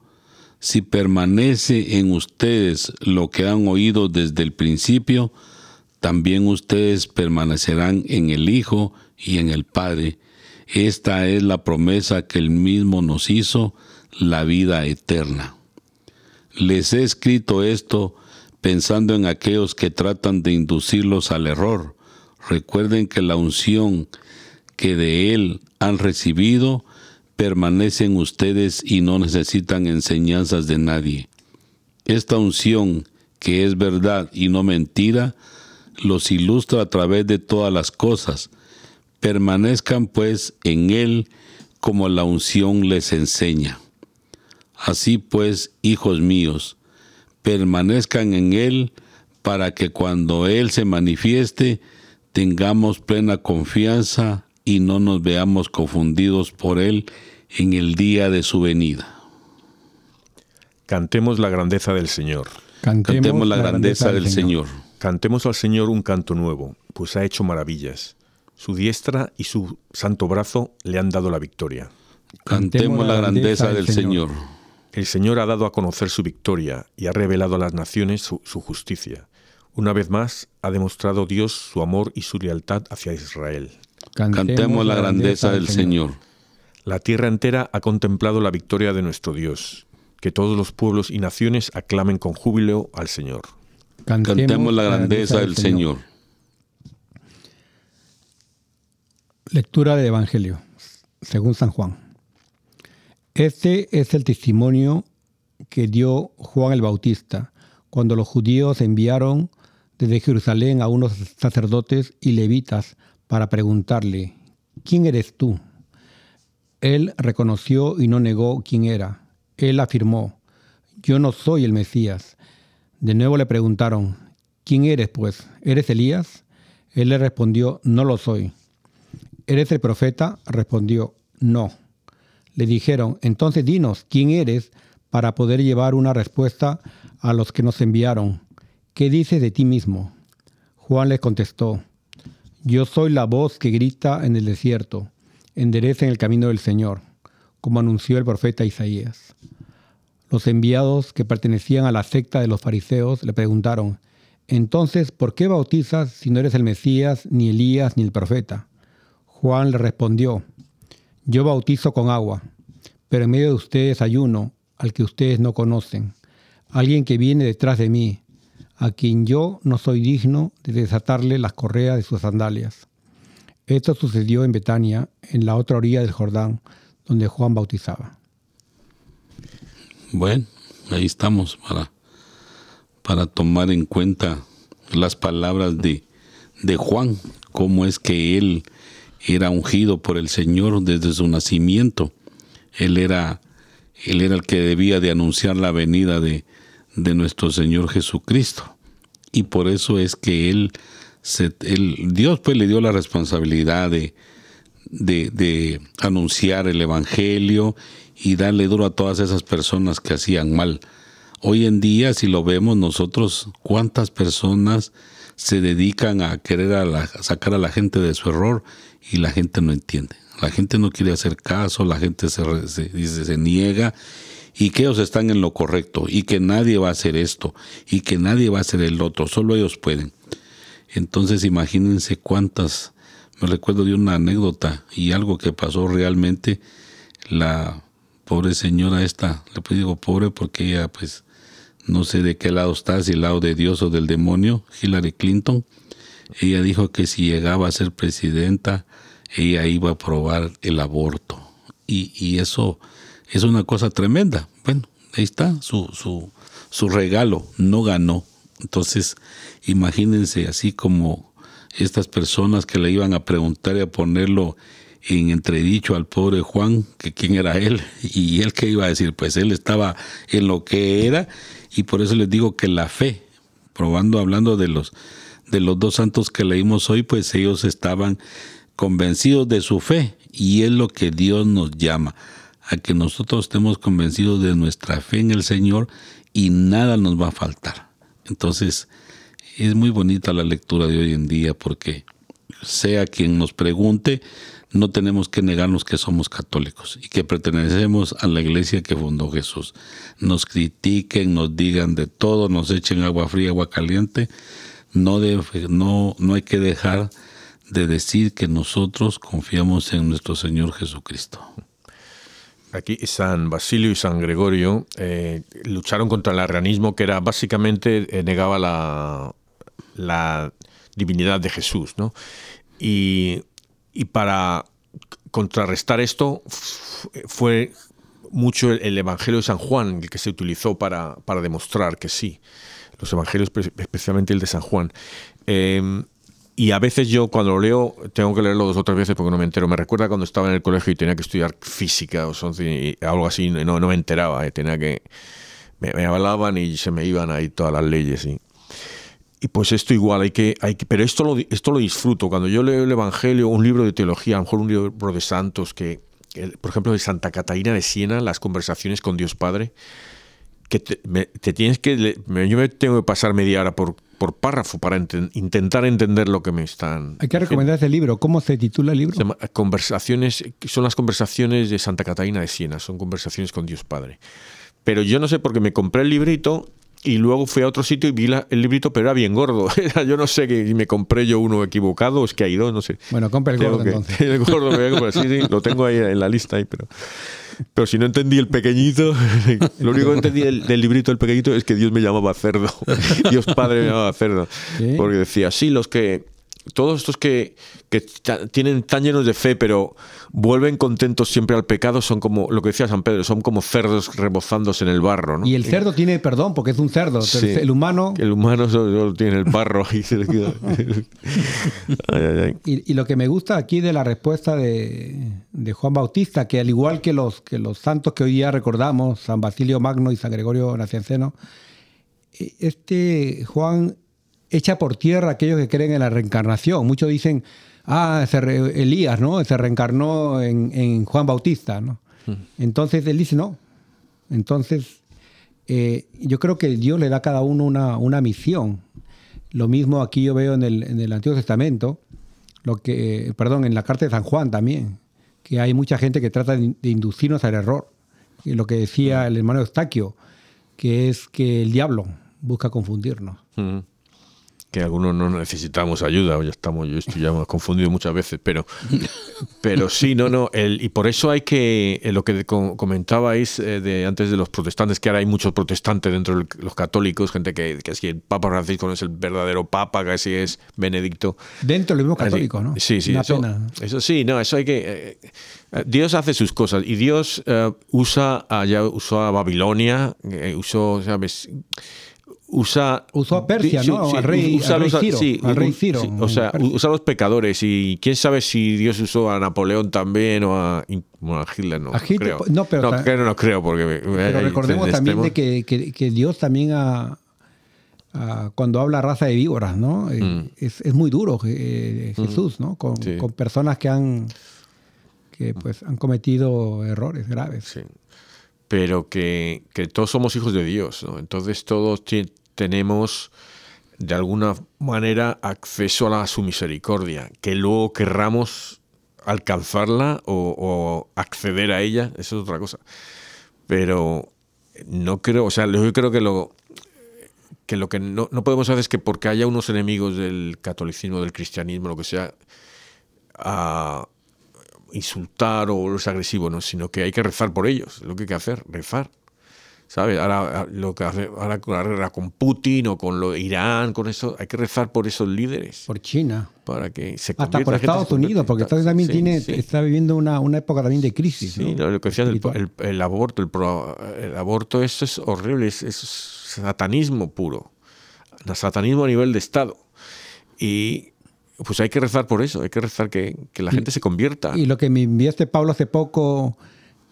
Si permanece en ustedes lo que han oído desde el principio, también ustedes permanecerán en el Hijo y en el Padre. Esta es la promesa que Él mismo nos hizo, la vida eterna. Les he escrito esto pensando en aquellos que tratan de inducirlos al error. Recuerden que la unción que de Él han recibido permanecen ustedes y no necesitan enseñanzas de nadie. Esta unción, que es verdad y no mentira, los ilustra a través de todas las cosas. Permanezcan pues en Él como la unción les enseña. Así pues, hijos míos, permanezcan en Él para que cuando Él se manifieste tengamos plena confianza y no nos veamos confundidos por Él en el día de su venida. Cantemos la grandeza del Señor. Cantemos, Cantemos la, grandeza, grandeza del Señor. Señor. Cantemos al Señor un canto nuevo, pues ha hecho maravillas. Su diestra y su santo brazo le han dado la victoria. Cantemos la grandeza del Señor. Señor. El Señor ha dado a conocer su victoria y ha revelado a las naciones su, su justicia. Una vez más ha demostrado Dios su amor y su lealtad hacia Israel. Cantemos, Cantemos la grandeza del Señor. La tierra entera ha contemplado la victoria de nuestro Dios. Que todos los pueblos y naciones aclamen con júbilo al Señor. Cantemos, Cantemos la grandeza del Señor. Lectura del Evangelio, según San Juan. Este es el testimonio que dio Juan el Bautista cuando los judíos enviaron desde Jerusalén a unos sacerdotes y levitas para preguntarle, ¿quién eres tú? Él reconoció y no negó quién era. Él afirmó, yo no soy el Mesías. De nuevo le preguntaron, ¿quién eres pues? ¿Eres Elías? Él le respondió, no lo soy. ¿Eres el profeta? Respondió, no. Le dijeron, entonces dinos, ¿quién eres? para poder llevar una respuesta a los que nos enviaron. ¿Qué dices de ti mismo? Juan les contestó, yo soy la voz que grita en el desierto, enderecen el camino del Señor, como anunció el profeta Isaías. Los enviados que pertenecían a la secta de los fariseos le preguntaron, entonces, ¿por qué bautizas si no eres el Mesías, ni Elías, ni el profeta? Juan le respondió, yo bautizo con agua, pero en medio de ustedes hay uno al que ustedes no conocen, alguien que viene detrás de mí, a quien yo no soy digno de desatarle las correas de sus sandalias. Esto sucedió en Betania, en la otra orilla del Jordán, donde Juan bautizaba. Bueno, ahí estamos para, para tomar en cuenta las palabras de, de Juan, cómo es que él era ungido por el Señor desde su nacimiento. Él era, él era el que debía de anunciar la venida de, de nuestro Señor Jesucristo. Y por eso es que él, se, Dios pues le dio la responsabilidad de, de, de anunciar el Evangelio y darle duro a todas esas personas que hacían mal. Hoy en día, si lo vemos nosotros, cuántas personas se dedican a querer a sacar a la gente de su error y la gente no entiende. La gente no quiere hacer caso, la gente se, se, se niega y que ellos están en lo correcto y que nadie va a hacer esto y que nadie va a hacer el otro, solo ellos pueden. Entonces imagínense cuántas, me recuerdo de una anécdota y algo que pasó realmente, la pobre señora esta, le digo pobre porque ella pues no sé de qué lado está, si el lado de Dios o del demonio, Hillary Clinton, ella dijo que si llegaba a ser presidenta, ella iba a aprobar el aborto. Y eso es una cosa tremenda. Bueno, ahí está su, su, su regalo, no ganó. Entonces, imagínense así como estas personas que le iban a preguntar y a ponerlo en entredicho al pobre Juan, que quién era él, y él qué iba a decir, pues él estaba en lo que era, y por eso les digo que la fe, probando, hablando de los, de los dos santos que leímos hoy, pues ellos estaban convencidos de su fe, y es lo que Dios nos llama, a que nosotros estemos convencidos de nuestra fe en el Señor y nada nos va a faltar. Entonces, es muy bonita la lectura de hoy en día porque sea quien nos pregunte, no tenemos que negarnos que somos católicos y que pertenecemos a la iglesia que fundó Jesús. Nos critiquen, nos digan de todo, nos echen agua fría, agua caliente. No, no, no hay que dejar de decir que nosotros confiamos en nuestro Señor Jesucristo. Aquí San Basilio y San Gregorio eh, lucharon contra el arrianismo que era básicamente eh, negaba la, divinidad de Jesús, ¿no? Y para contrarrestar esto fue mucho el Evangelio de San Juan el que se utilizó para, demostrar que sí. Los Evangelios, especialmente el de San Juan. Em, y a veces yo cuando lo leo tengo que leerlo dos o tres veces porque no me entero. Me recuerda cuando estaba en el colegio y tenía que estudiar física o algo así, no, no me enteraba. Eh, tenía que me, me, hablaban y se me iban ahí todas las leyes. Y, y pues esto igual, hay que, hay que, pero esto lo, esto lo disfruto. Cuando yo leo el Evangelio, un libro de teología, a lo mejor un libro de santos, que, por ejemplo, de Santa Catalina de Siena, las conversaciones con Dios Padre, que te, tienes que, yo me tengo que pasar media hora por, por párrafo para intentar entender lo que me están. Hay que recomendar ese libro. ¿Cómo se titula el libro? conversaciones, son las conversaciones de Santa Catalina de Siena, son conversaciones con Dios Padre. Pero yo no sé por qué me compré el librito y luego fui a otro sitio y vi el librito, pero era bien gordo. yo no sé que me compré yo uno equivocado, es que hay dos, no sé. Bueno, compra el gordo entonces. El gordo a sí, sí, lo tengo ahí en la lista ahí, pero... Pero si no entendí el pequeñito, lo único que entendí del, librito del pequeñito es que Dios me llamaba cerdo. Dios Padre me llamaba cerdo. Porque decía, sí, los que todos estos que, que tienen tan llenos de fe, pero vuelven contentos siempre al pecado, son como lo que decía San Pedro, son como cerdos rebozándose en el barro. ¿no? Y el cerdo tiene perdón porque es un cerdo. El humano. El humano solo, tiene el barro y se le queda. Y, lo que me gusta aquí de la respuesta de, de, Juan Bautista, que al igual que los, que los santos que hoy día recordamos, San Basilio Magno y San Gregorio Nacianceno, e, este Juan echa por tierra aquellos que creen en la reencarnación. Muchos dicen, ah, Elías, ¿no? Se reencarnó en, Juan Bautista, ¿no? Hmm. Entonces él dice, no. Entonces, eh, yo creo que Dios le da a cada uno una, una misión. Lo mismo aquí yo veo en el, en el Antiguo Testamento, lo que, perdón, en la carta de San Juan también, que hay mucha gente que trata de, inducirnos al error. Y lo que decía hmm. el hermano Eustaquio, que es que el diablo busca confundirnos. Hmm que algunos no necesitamos ayuda, ya estamos, yo estoy ya confundido muchas veces, pero, pero sí, no, no, el, y por eso hay que, eh, lo que comentabais eh, de, antes de los protestantes, que ahora hay muchos protestantes dentro de los católicos, gente que, que si el Papa Francisco no es el verdadero Papa, que si es Benedicto. Dentro del mismo católico, ¿no? Sí, sí, eso, eso, sí, no, eso hay que... Eh, Dios hace sus cosas y Dios usa, ya usó a Babilonia, usó, ¿sabes? Usa usó a Persia, ¿no? al rey, Ciro, sí, o sea, usa a los pecadores y quién sabe si Dios usó a Napoleón también o a, Hitler, no, creo. No, pero no, no, creo porque pero recordemos también de que, que, Dios también cuando habla raza de víboras, ¿no? Eh, mm. Es, es, muy duro eh, mm. Jesús, ¿no? Con, con, personas que han que pues han cometido errores graves. Sí pero que, que, todos somos hijos de Dios, ¿no? Entonces todos tenemos de alguna manera acceso a, su misericordia, que luego querramos alcanzarla o, acceder a ella, eso es otra cosa. Pero no creo, o sea, yo creo que lo que, lo que no, no podemos hacer es que porque haya unos enemigos del catolicismo, del cristianismo, lo que sea, a insultar o volverse agresivo, ¿no? sino que hay que rezar por ellos, lo que hay que hacer, rezar. ¿Sabes? Ahora lo que hace ahora con la guerra con Putin o con lo Irán, con eso, hay que rezar por esos líderes. Por China. Para que se Hasta por Estados Unidos, porque Estados Unidos también tiene, está viviendo una, una, época también de crisis. Sí, lo que decías, el, el, aborto, el, el, aborto, eso es horrible, es, es satanismo puro. Satanismo a nivel de Estado. Y pues hay que rezar por eso, hay que rezar que, la gente se convierta. Y lo que me enviaste, Pablo, hace poco,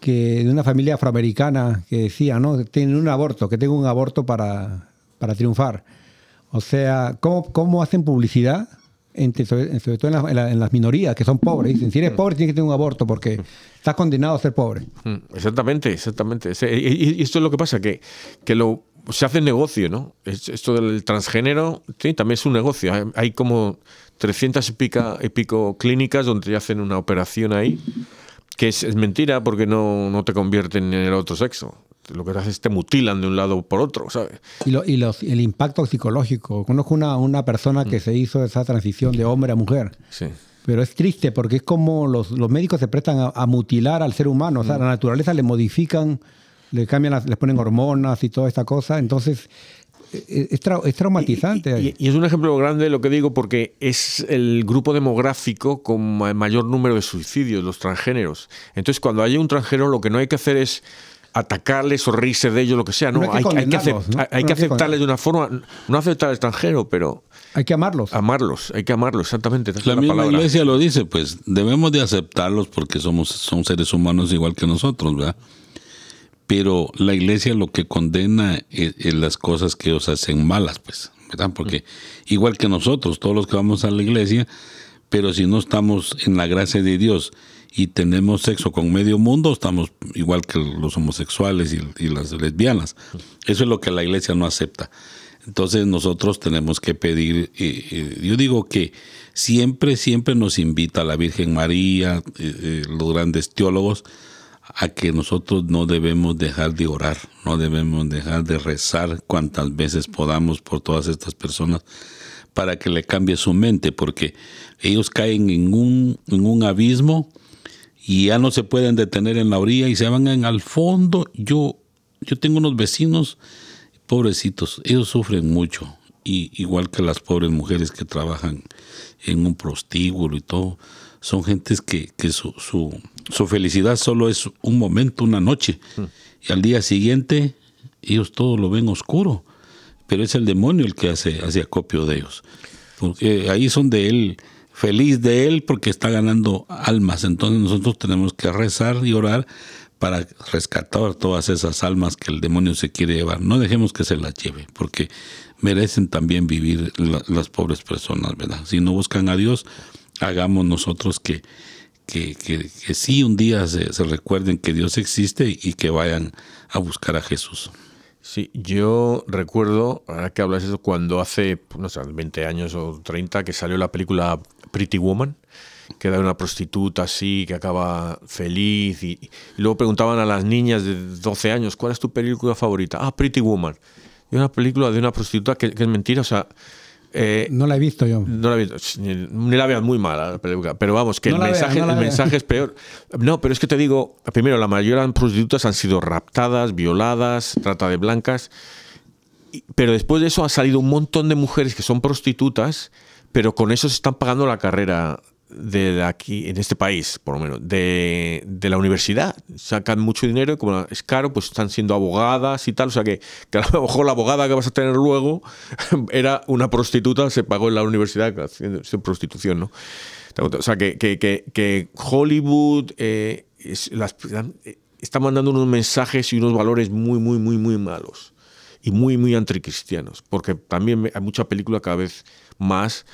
que de una familia afroamericana que decía, ¿no? Tienen un aborto, que tengo un aborto para, para triunfar. O sea, ¿cómo, cómo hacen publicidad? Entre, sobre, todo en, las minorías que son pobres. Dicen, si eres mm. pobre tienes que tener un aborto porque estás condenado a ser pobre. Mm, exactamente, exactamente. Y esto es lo que pasa, que, que lo, se hace negocio, ¿no? Esto del transgénero, sí, también es un negocio. Hay como 300 y, pico clínicas donde te hacen una operación ahí, que es, mentira porque no, no, te convierten en el otro sexo. Lo que haces es te mutilan de un lado por otro, ¿sabes? Y, lo, y los, el impacto psicológico. Conozco una, una persona que mm. se hizo esa transición de hombre a mujer. Sí. Pero es triste porque es como los, los médicos se prestan a, mutilar al ser humano. O sea, mm. la naturaleza le modifican, le cambian, les ponen hormonas y toda esta cosa. Entonces, es, traumatizante. Y, es un ejemplo grande lo que digo porque es el grupo demográfico con mayor número de suicidios, los transgéneros. Entonces, cuando hay un transgénero, lo que no hay que hacer es atacarles o reírse de ellos, lo que sea. No, hay, que, hay que aceptarles de una forma, no aceptar al extranjero, pero... Hay que amarlos. Amarlos, hay que amarlos, exactamente. La, misma iglesia lo dice, pues debemos de aceptarlos porque somos son seres humanos igual que nosotros, ¿verdad? Pero la iglesia lo que condena es, las cosas que ellos hacen malas, pues, ¿verdad? Porque igual que nosotros, todos los que vamos a la iglesia, pero si no estamos en la gracia de Dios y tenemos sexo con medio mundo, estamos igual que los homosexuales y, las lesbianas. Eso es lo que la iglesia no acepta. Entonces nosotros tenemos que pedir, eh, eh, yo digo que siempre, siempre nos invita la Virgen María, eh, los grandes teólogos, a que nosotros no debemos dejar de orar, no debemos dejar de rezar cuantas veces podamos por todas estas personas para que le cambie su mente, porque ellos caen en un, en un abismo y ya no se pueden detener en la orilla y se van en al fondo. Yo, yo tengo unos vecinos, pobrecitos, ellos sufren mucho y igual que las pobres mujeres que trabajan en un prostíbulo y todo, son gentes que, que su, su, su, felicidad solo es un momento, una noche, y al día siguiente ellos todo lo ven oscuro, pero es el demonio el que hace, hace acopio de ellos, porque ahí son de él, feliz de él porque está ganando almas, entonces nosotros tenemos que rezar y orar para rescatar todas esas almas que el demonio se quiere llevar. No dejemos que se las lleve, porque merecen también vivir las pobres personas, ¿verdad? Si no buscan a Dios, hagamos nosotros que, que, que, sí un día se, recuerden que Dios existe y que vayan a buscar a Jesús. Sí, yo recuerdo, ahora que hablas eso, cuando hace, no sé, 20 años o 30 que salió la película Pretty Woman, que era una prostituta así, que acaba feliz. Y, luego preguntaban a las niñas de 12 años, ¿cuál es tu película favorita? Ah, Pretty Woman. Y una película de una prostituta que, es mentira, o sea... Eh, no la he visto yo. No la he visto. Ni, la veas muy mala la película. Pero vamos, que el, mensaje, el mensaje es peor. No, pero es que te digo, primero, la mayoría de las prostitutas han sido raptadas, violadas, trata de blancas. Pero después de eso ha salido un montón de mujeres que son prostitutas, pero con eso se están pagando la carrera de aquí, en este país, por lo menos, de, de, la universidad. Sacan mucho dinero y como es caro, pues están siendo abogadas y tal. O sea que, que a lo mejor la abogada que vas a tener luego era una prostituta, se pagó en la universidad haciendo prostitución, ¿no? O sea que, que, que Hollywood eh, está mandando unos mensajes y unos valores muy, muy, muy, muy malos. Y muy, muy anticristianos. Porque también hay mucha película cada vez más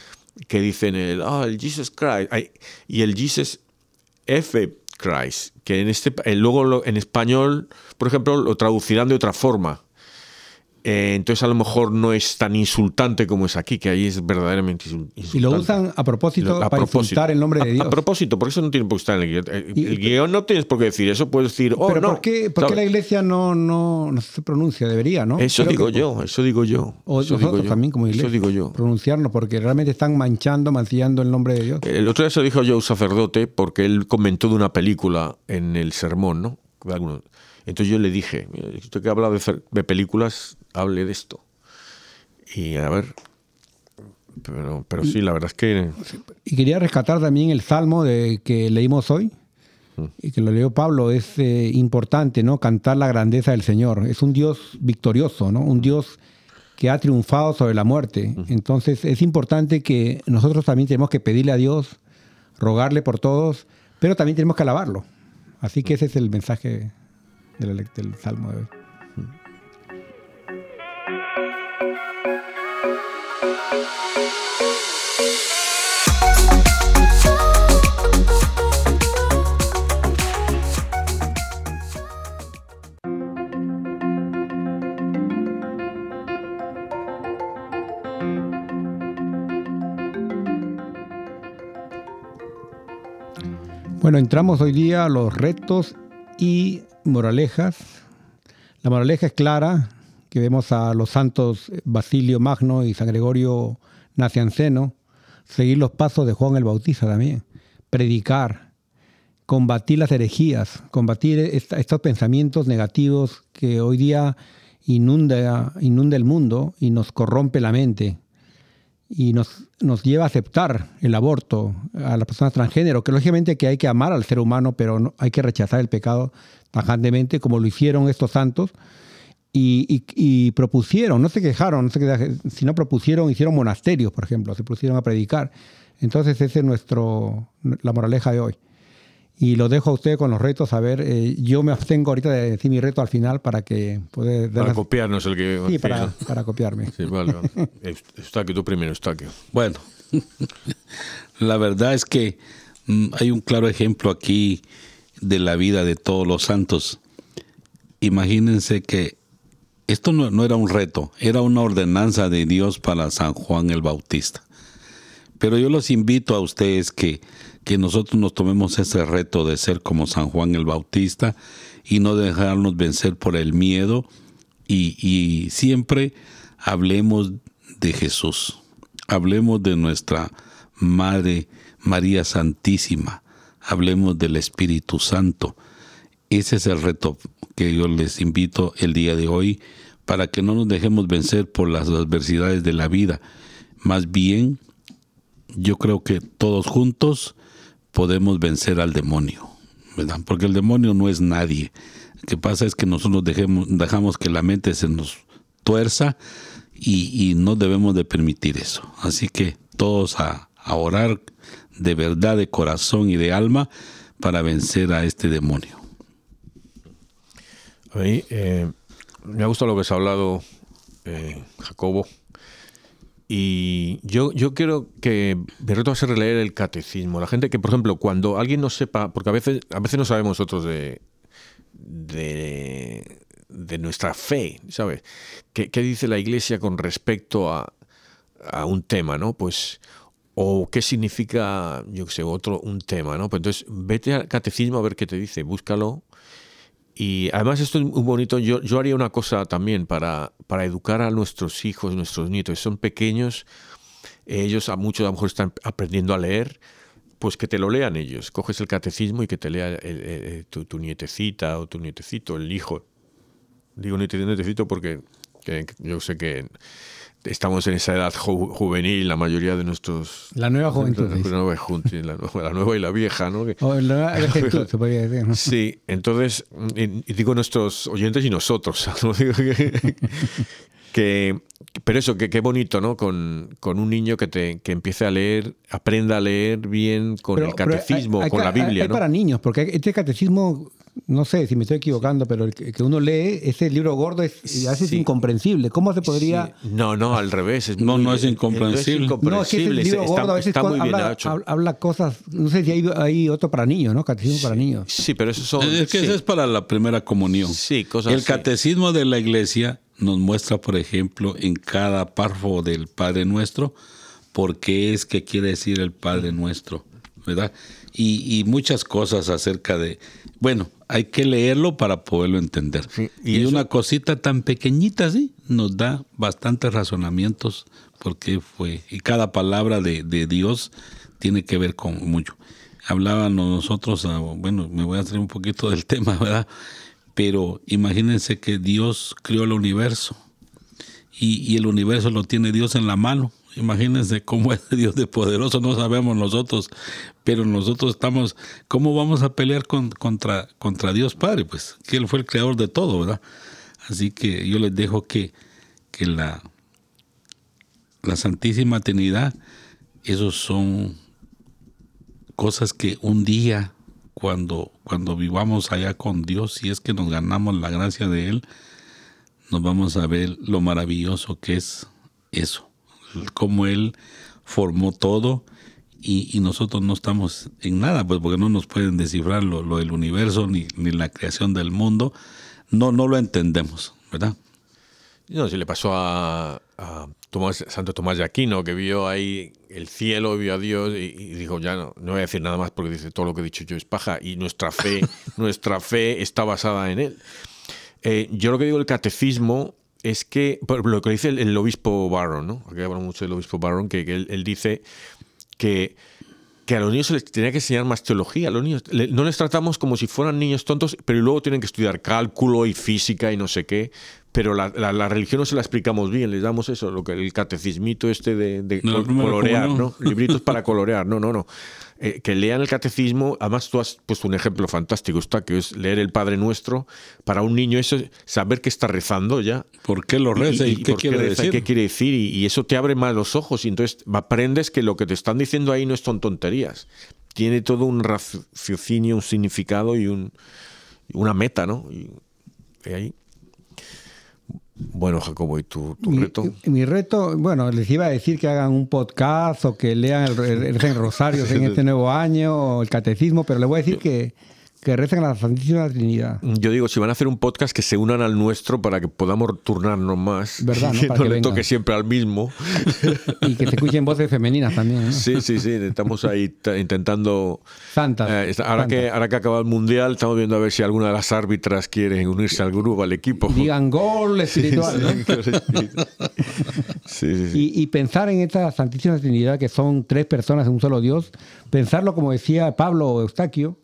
que dicen el, oh, el Jesus Christ y el Jesus F Christ, que en este luego en español, por ejemplo, lo traducirán de otra forma. Eh, entonces a lo mejor no es tan insultante como es aquí, que ahí es verdaderamente insultante. Y lo usan a propósito para insultar el nombre de Dios. A, propósito, por eso no tiene por qué estar en el guion. Eh, el, guion no tienes por qué decir eso, puedes decir, oh, pero no. ¿por qué, por qué la iglesia no, no, no, se pronuncia? Debería, ¿no? Eso digo yo, eso digo yo. O eso nosotros también como iglesia. Eso digo yo. Pronunciarnos, porque realmente están manchando, mancillando el nombre de Dios. El otro día se dijo yo un sacerdote, porque él comentó de una película en el sermón, ¿no? Entonces yo le dije, usted que habla de películas, hable de esto. Y a ver, pero, pero sí, la verdad es que... Y quería rescatar también el salmo de, que leímos hoy, mm. y que lo leyó Pablo, es eh, importante, ¿no? Cantar la grandeza del Señor. Es un Dios victorioso, ¿no? Un mm. Dios que ha triunfado sobre la muerte. Mm. Entonces es importante que nosotros también tenemos que pedirle a Dios, rogarle por todos, pero también tenemos que alabarlo. Así que ese es el mensaje del, del salmo de hoy. Bueno, entramos hoy día a los retos y moralejas. La moraleja es clara, que vemos a los santos Basilio Magno y San Gregorio Nacianceno seguir los pasos de Juan el Bautista también, predicar, combatir las herejías, combatir estos pensamientos negativos que hoy día inunda, inunda el mundo y nos corrompe la mente y nos, nos lleva a aceptar el aborto a las personas transgénero, que lógicamente que hay que amar al ser humano, pero no, hay que rechazar el pecado tajantemente, como lo hicieron estos santos, y, propusieron, no se quejaron, no se sino propusieron, hicieron monasterios, por ejemplo, se pusieron a predicar. Entonces esa es nuestro, la moraleja de hoy. Y lo dejo a usted con los retos. A ver, eh, yo me abstengo ahorita de decir mi reto al final para que pueda... Para copiarnos el que... Sí, para, para copiarme. Sí, vale. está que tú primero, está que... Bueno, la verdad es que mm, hay un claro ejemplo aquí de la vida de todos los santos. Imagínense que esto no, no era un reto, era una ordenanza de Dios para San Juan el Bautista. Pero yo los invito a ustedes que que nosotros nos tomemos ese reto de ser como San Juan el Bautista y no dejarnos vencer por el miedo y, siempre hablemos de Jesús, hablemos de nuestra Madre María Santísima, hablemos del Espíritu Santo. Ese es el reto que yo les invito el día de hoy para que no nos dejemos vencer por las adversidades de la vida. Más bien, yo creo que todos juntos podemos vencer al demonio, ¿verdad? Porque el demonio no es nadie. Lo que pasa es que nosotros dejemos, dejamos que la mente se nos tuerza y, no debemos de permitir eso. Así que todos a, orar de verdad, de corazón y de alma para vencer a este demonio. A eh, me ha gustado lo que se ha hablado, eh, Jacobo. Y yo, yo quiero que me reto a hacer releer el catecismo. La gente que, por ejemplo, cuando alguien no sepa, porque a veces, a veces no sabemos nosotros de, de, de nuestra fe, ¿sabes? ¿Qué, ¿Qué, dice la Iglesia con respecto a, a, un tema, ¿no? Pues, o qué significa, yo qué sé, otro, un tema, ¿no? Pues entonces, vete al catecismo a ver qué te dice, búscalo. Y además esto es muy bonito, yo, yo haría una cosa también para, para educar a nuestros hijos, nuestros nietos, son pequeños, ellos a muchos a lo mejor están aprendiendo a leer, pues que te lo lean ellos. Coges el catecismo y que te lea tu, tu, nietecita o tu nietecito, el hijo, Digo necesito porque yo sé que estamos en esa edad juvenil, la mayoría de nuestros... La nueva juventud. La, nueva, la, nueva, y la vieja, ¿no? la juventud, se podría decir. Sí, entonces, y, digo nuestros oyentes y nosotros, que, pero eso, que qué bonito, ¿no? Con, con, un niño que, te, que empiece a leer, aprenda a leer bien con el catecismo, con la Biblia. Hay, para niños, porque este catecismo no sé si me estoy equivocando, pero el que uno lee, ese libro gordo es, a veces incomprensible. ¿Cómo se podría...? No, no, al revés. no, no es incomprensible. No, es que ese libro gordo a veces habla, habla, cosas... No sé si hay, otro para niños, ¿no? Catecismo para niños. Sí, pero eso son... Es que eso es para la primera comunión. Sí, cosas El catecismo de la iglesia nos muestra, por ejemplo, en cada párrafo del Padre Nuestro, por qué es que quiere decir el Padre Nuestro, ¿verdad? Y, y muchas cosas acerca de... Bueno, hay que leerlo para poderlo entender. y, una cosita tan pequeñita así nos da bastantes razonamientos porque fue, y cada palabra de, Dios tiene que ver con mucho. Hablábamos nosotros, ah, bueno, me voy a hacer un poquito del tema, ¿verdad? Pero imagínense que Dios creó el universo y, y el universo lo tiene Dios en la mano Imagínense cómo es Dios de poderoso, no sabemos nosotros, pero nosotros estamos, ¿cómo vamos a pelear contra, contra Dios Padre? Pues que Él fue el creador de todo, ¿verdad? Así que yo les dejo que, que la, la Santísima Trinidad, esos son cosas que un día, cuando, cuando vivamos allá con Dios, si es que nos ganamos la gracia de Él, nos vamos a ver lo maravilloso que es eso cómo Él formó todo y, nosotros no estamos en nada, pues porque no nos pueden descifrar lo, del universo ni, ni, la creación del mundo. No, no lo entendemos, ¿verdad? No, si le pasó a, Tomás, Santo Tomás de Aquino, que vio ahí el cielo, vio a Dios y, dijo, ya no, no voy a decir nada más porque dice, todo lo que he dicho yo es paja y nuestra fe, nuestra fe está basada en él. Eh, yo lo que digo el catecismo es que, por lo que dice el, obispo Barron, ¿no? Aquí habla mucho del obispo Barron, que, él, dice que, que, a los niños se les tenía que enseñar más teología. A los niños no les tratamos como si fueran niños tontos, pero luego tienen que estudiar cálculo y física y no sé qué. Pero la, la, religión no se la explicamos bien, les damos eso, lo que el catecismito este de, colorear, ¿no? Libritos para colorear. No, no, no. Eh, que lean el catecismo. Además, tú has puesto un ejemplo fantástico, está, que es leer el Padre Nuestro. Para un niño, eso saber que está rezando ya. ¿Por qué lo reza y, qué, quiere decir? qué quiere decir? Y, eso te abre más los ojos. Y entonces aprendes que lo que te están diciendo ahí no son tonterías. Tiene todo un raciocinio, un significado y un, una meta, ¿no? y ahí. Bueno, Jacobo, ¿y tu, reto? Mi reto, bueno, les iba a decir que hagan un podcast o que lean el, el, Rosarios en este nuevo año o el Catecismo, pero les voy a decir que que recen a la Santísima Trinidad. Yo digo, si van a hacer un podcast, que se unan al nuestro para que podamos turnarnos más. ¿Verdad? ¿no? que le toque siempre al mismo. y que se escuchen voces femeninas también. Sí, sí, sí. Estamos ahí intentando. Santas. Eh, ahora, Que, ahora que acaba el mundial, estamos viendo a ver si alguna de las árbitras quiere unirse al grupo, al equipo. Digan gol espiritual. Sí, sí, y, y pensar en esta Santísima Trinidad, que son tres personas en un solo Dios, pensarlo como decía Pablo Eustaquio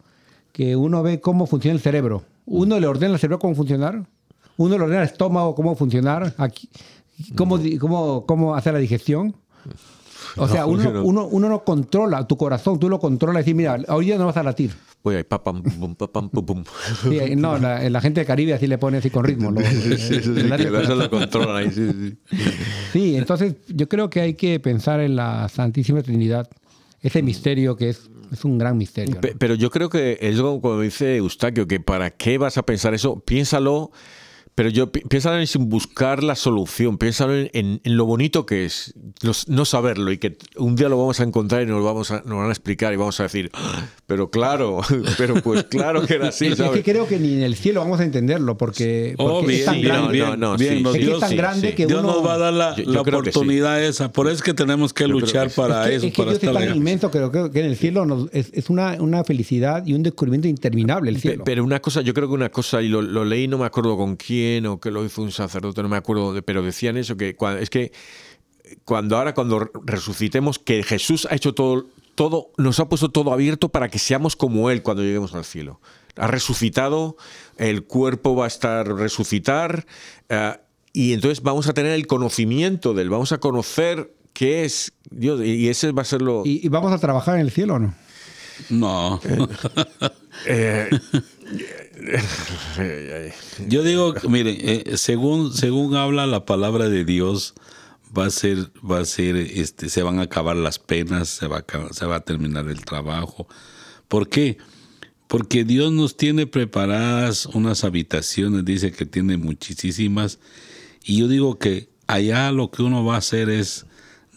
que uno ve cómo funciona el cerebro. Uno le ordena al cerebro cómo funcionar, uno le ordena al estómago cómo funcionar, aquí, cómo, cómo, cómo hacer la digestión. O sea, uno, no- uno, uno no controla tu corazón, tú lo controlas y decir, mira, hoy día no vas a latir. Voy ahí, pa, pam, pum, pa, pam, pum, pum. Sí, no, la, la gente de Caribe así le pone así con ritmo. lo- Sí, sí, sí, que eso lo controlan ahí, sí, sí. Sí, entonces yo creo que hay que pensar en la Santísima Trinidad, ese misterio que es, es un gran misterio. ¿no? Pe- Pero yo creo que es como dice Eustaquio, que para qué vas a pensar eso, piénsalo, pero yo pi- piénsalo en sin buscar la solución, piénsalo en, en- en lo bonito que es no, saberlo y que un día lo vamos a encontrar y nos, vamos a, nos van a explicar y vamos a decir, "Ah, pero claro, pero pues claro que era así, Es que ¿sabes? creo que ni en el cielo vamos a entenderlo porque, Oh, porque es bien, tan sí, bien, grande. bien, no, no, bien, sí, no, es que Dios, es tan grande sí. que Dios uno... nos va a dar la, Yo- yo la creo que sí. oportunidad esa. Por eso es que tenemos que creo luchar para es que, eso, es que para Dios es tan inmenso que creo que en el cielo nos- es, es una, una felicidad y un descubrimiento interminable el cielo. Pero una cosa, yo creo que una cosa, y lo, lo leí, no me acuerdo con quién, o que lo hizo un sacerdote, no me acuerdo, de- pero decían eso, que es que cuando ahora, cuando resucitemos, que Jesús ha hecho todo, todo, nos ha puesto todo abierto para que seamos como Él cuando lleguemos al cielo. Ha resucitado, el cuerpo va a estar resucitar, eh, y entonces vamos a tener el conocimiento de Él, vamos a conocer qué es Dios, y ese va a ser lo... ¿Y, y vamos a trabajar en el cielo o no? No. eh, Yo digo, miren, eh, según, según habla la palabra de Dios, va a ser, va a ser, este, se van a acabar las penas, se va a, acabar- se va a terminar el trabajo. ¿Por qué? Porque Dios nos tiene preparadas unas habitaciones, dice que tiene muchísimas, y yo digo que allá lo que uno va a hacer es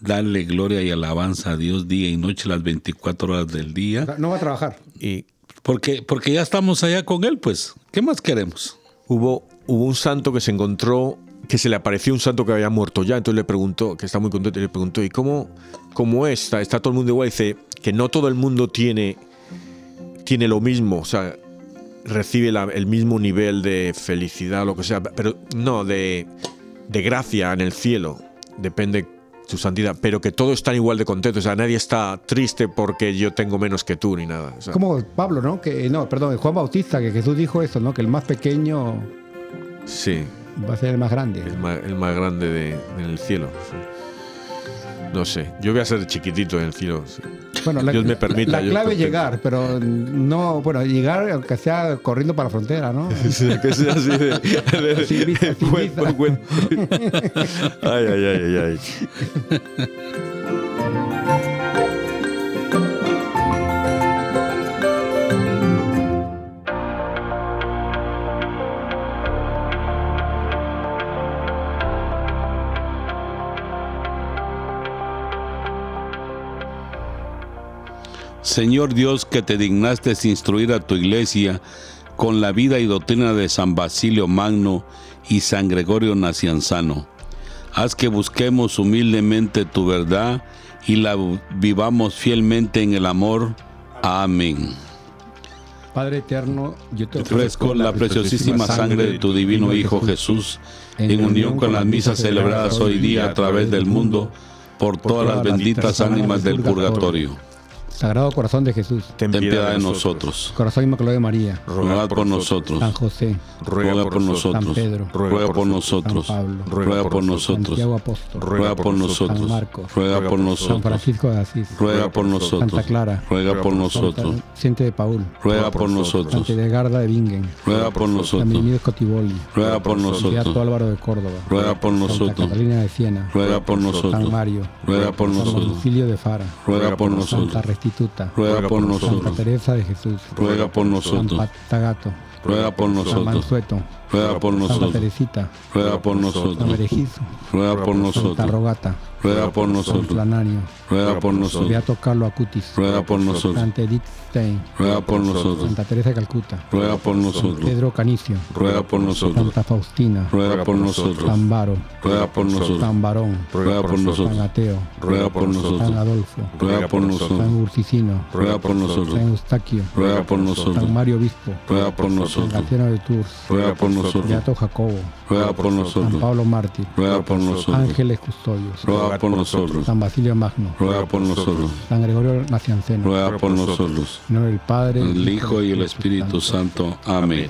darle gloria y alabanza a Dios día y noche, las 24 horas del día, no va a trabajar. y, porque, porque ya estamos allá con Él, pues, ¿qué más queremos? Hubo, hubo un santo que se encontró, que se le apareció un santo que había muerto ya, entonces le preguntó, que está muy contento, y le preguntó, ¿y cómo, cómo es? ¿Está, está todo el mundo igual? Dice que no todo el mundo tiene, tiene lo mismo, o sea, recibe el mismo nivel de felicidad lo que sea, pero no, de, de gracia en el cielo, depende su santidad, pero que todos están igual de contentos, o sea, nadie está triste porque yo tengo menos que tú ni nada. o sea. Como Pablo, ¿no? Que, no, perdón, Juan Bautista, que Jesús dijo eso, ¿no? Que el más pequeño Sí. va a ser el más grande. El más, el más grande de, en el cielo. sí. No sé, yo voy a ser chiquitito en el cielo. sí. Bueno, la, Dios me permita, La clave es llegar, pero no, bueno, llegar aunque sea corriendo para la frontera, ¿no? que sea así de, de- Sin visa, sin buen- visa. buen- ay, ay, ay, ay, ay. Señor Dios, que te dignaste instruir a tu iglesia con la vida y doctrina de San Basilio Magno y San Gregorio Nacianzano. Haz que busquemos humildemente tu verdad y la vivamos fielmente en el amor. Amén. Padre eterno, yo te ofrezco la preciosísima sangre de tu divino Hijo Jesús, en unión con las misas celebradas hoy día a través del mundo, por todas las benditas ánimas del purgatorio. Sagrado Corazón de Jesús, Ten Ten piedad de nosotros. Corazón Inmaculado de María, Ruega por nosotros. San José, Ruega por nosotros. San Pedro, Ruega por San nosotros. Pablo, Ruega por nosotros. Santiago Apóstol, Ruega por San nosotros. Marcos, Ruega por San nosotros. Francisco de Asís, Ruega por nosotros. Santa Clara, Ruega por nosotros. Santa Vicente de Paul, Ruega por nosotros. Santa Edgarda de Bingen, Ruega por San nosotros. Benito Scotiboli, Ruega por Beato nosotros. Álvaro de Córdoba, Ruega por Santa nosotros. Catalina de Siena, Ruega por San nosotros. Mario, Ruega por San nosotros. Lucilio de Fara, Ruega por Santa nosotros. Restituta, Ruega por Santa nosotros. Teresa de Jesús, Ruega por San nosotros. Patagato, Ruega por San nosotros. Mansueto, Ruega por Santa nosotros. Teresita, Ruega por San nosotros. Berejizo, Ruega por Santa nosotros. Rogata, Ruega por San nosotros. Ruega por nosotros. Beato Carlo Acutis, Ruega por nosotros. Santa Edith Stein, Ruega por nosotros. Santa Teresa de Calcuta, Ruega por nosotros. Pedro Canicio, Ruega por nosotros. Santa Faustina, Ruega por nosotros. San Baro, Ruega por nosotros. San Barón, Ruega por San nosotros. Ateo, Ruega por San nosotros. Adolfo, Ruega por nosotros. San Ursicino, Ruega por nosotros. San Eustaquio, Ruega por San nosotros. Mario Obispo, Ruega por San nosotros. Graciano de Tours, Ruega por nosotros. Beato Jacobo, Ruega por San nosotros. Pablo Mártir, Ruega por nosotros. Ángeles Custodios, Ruega por nosotros. San Basilio Magno, Ruega por nosotros. San Gregorio Nacianceno, Ruega por nosotros. en nombre del Padre, El Hijo y el Espíritu Santo. Amén.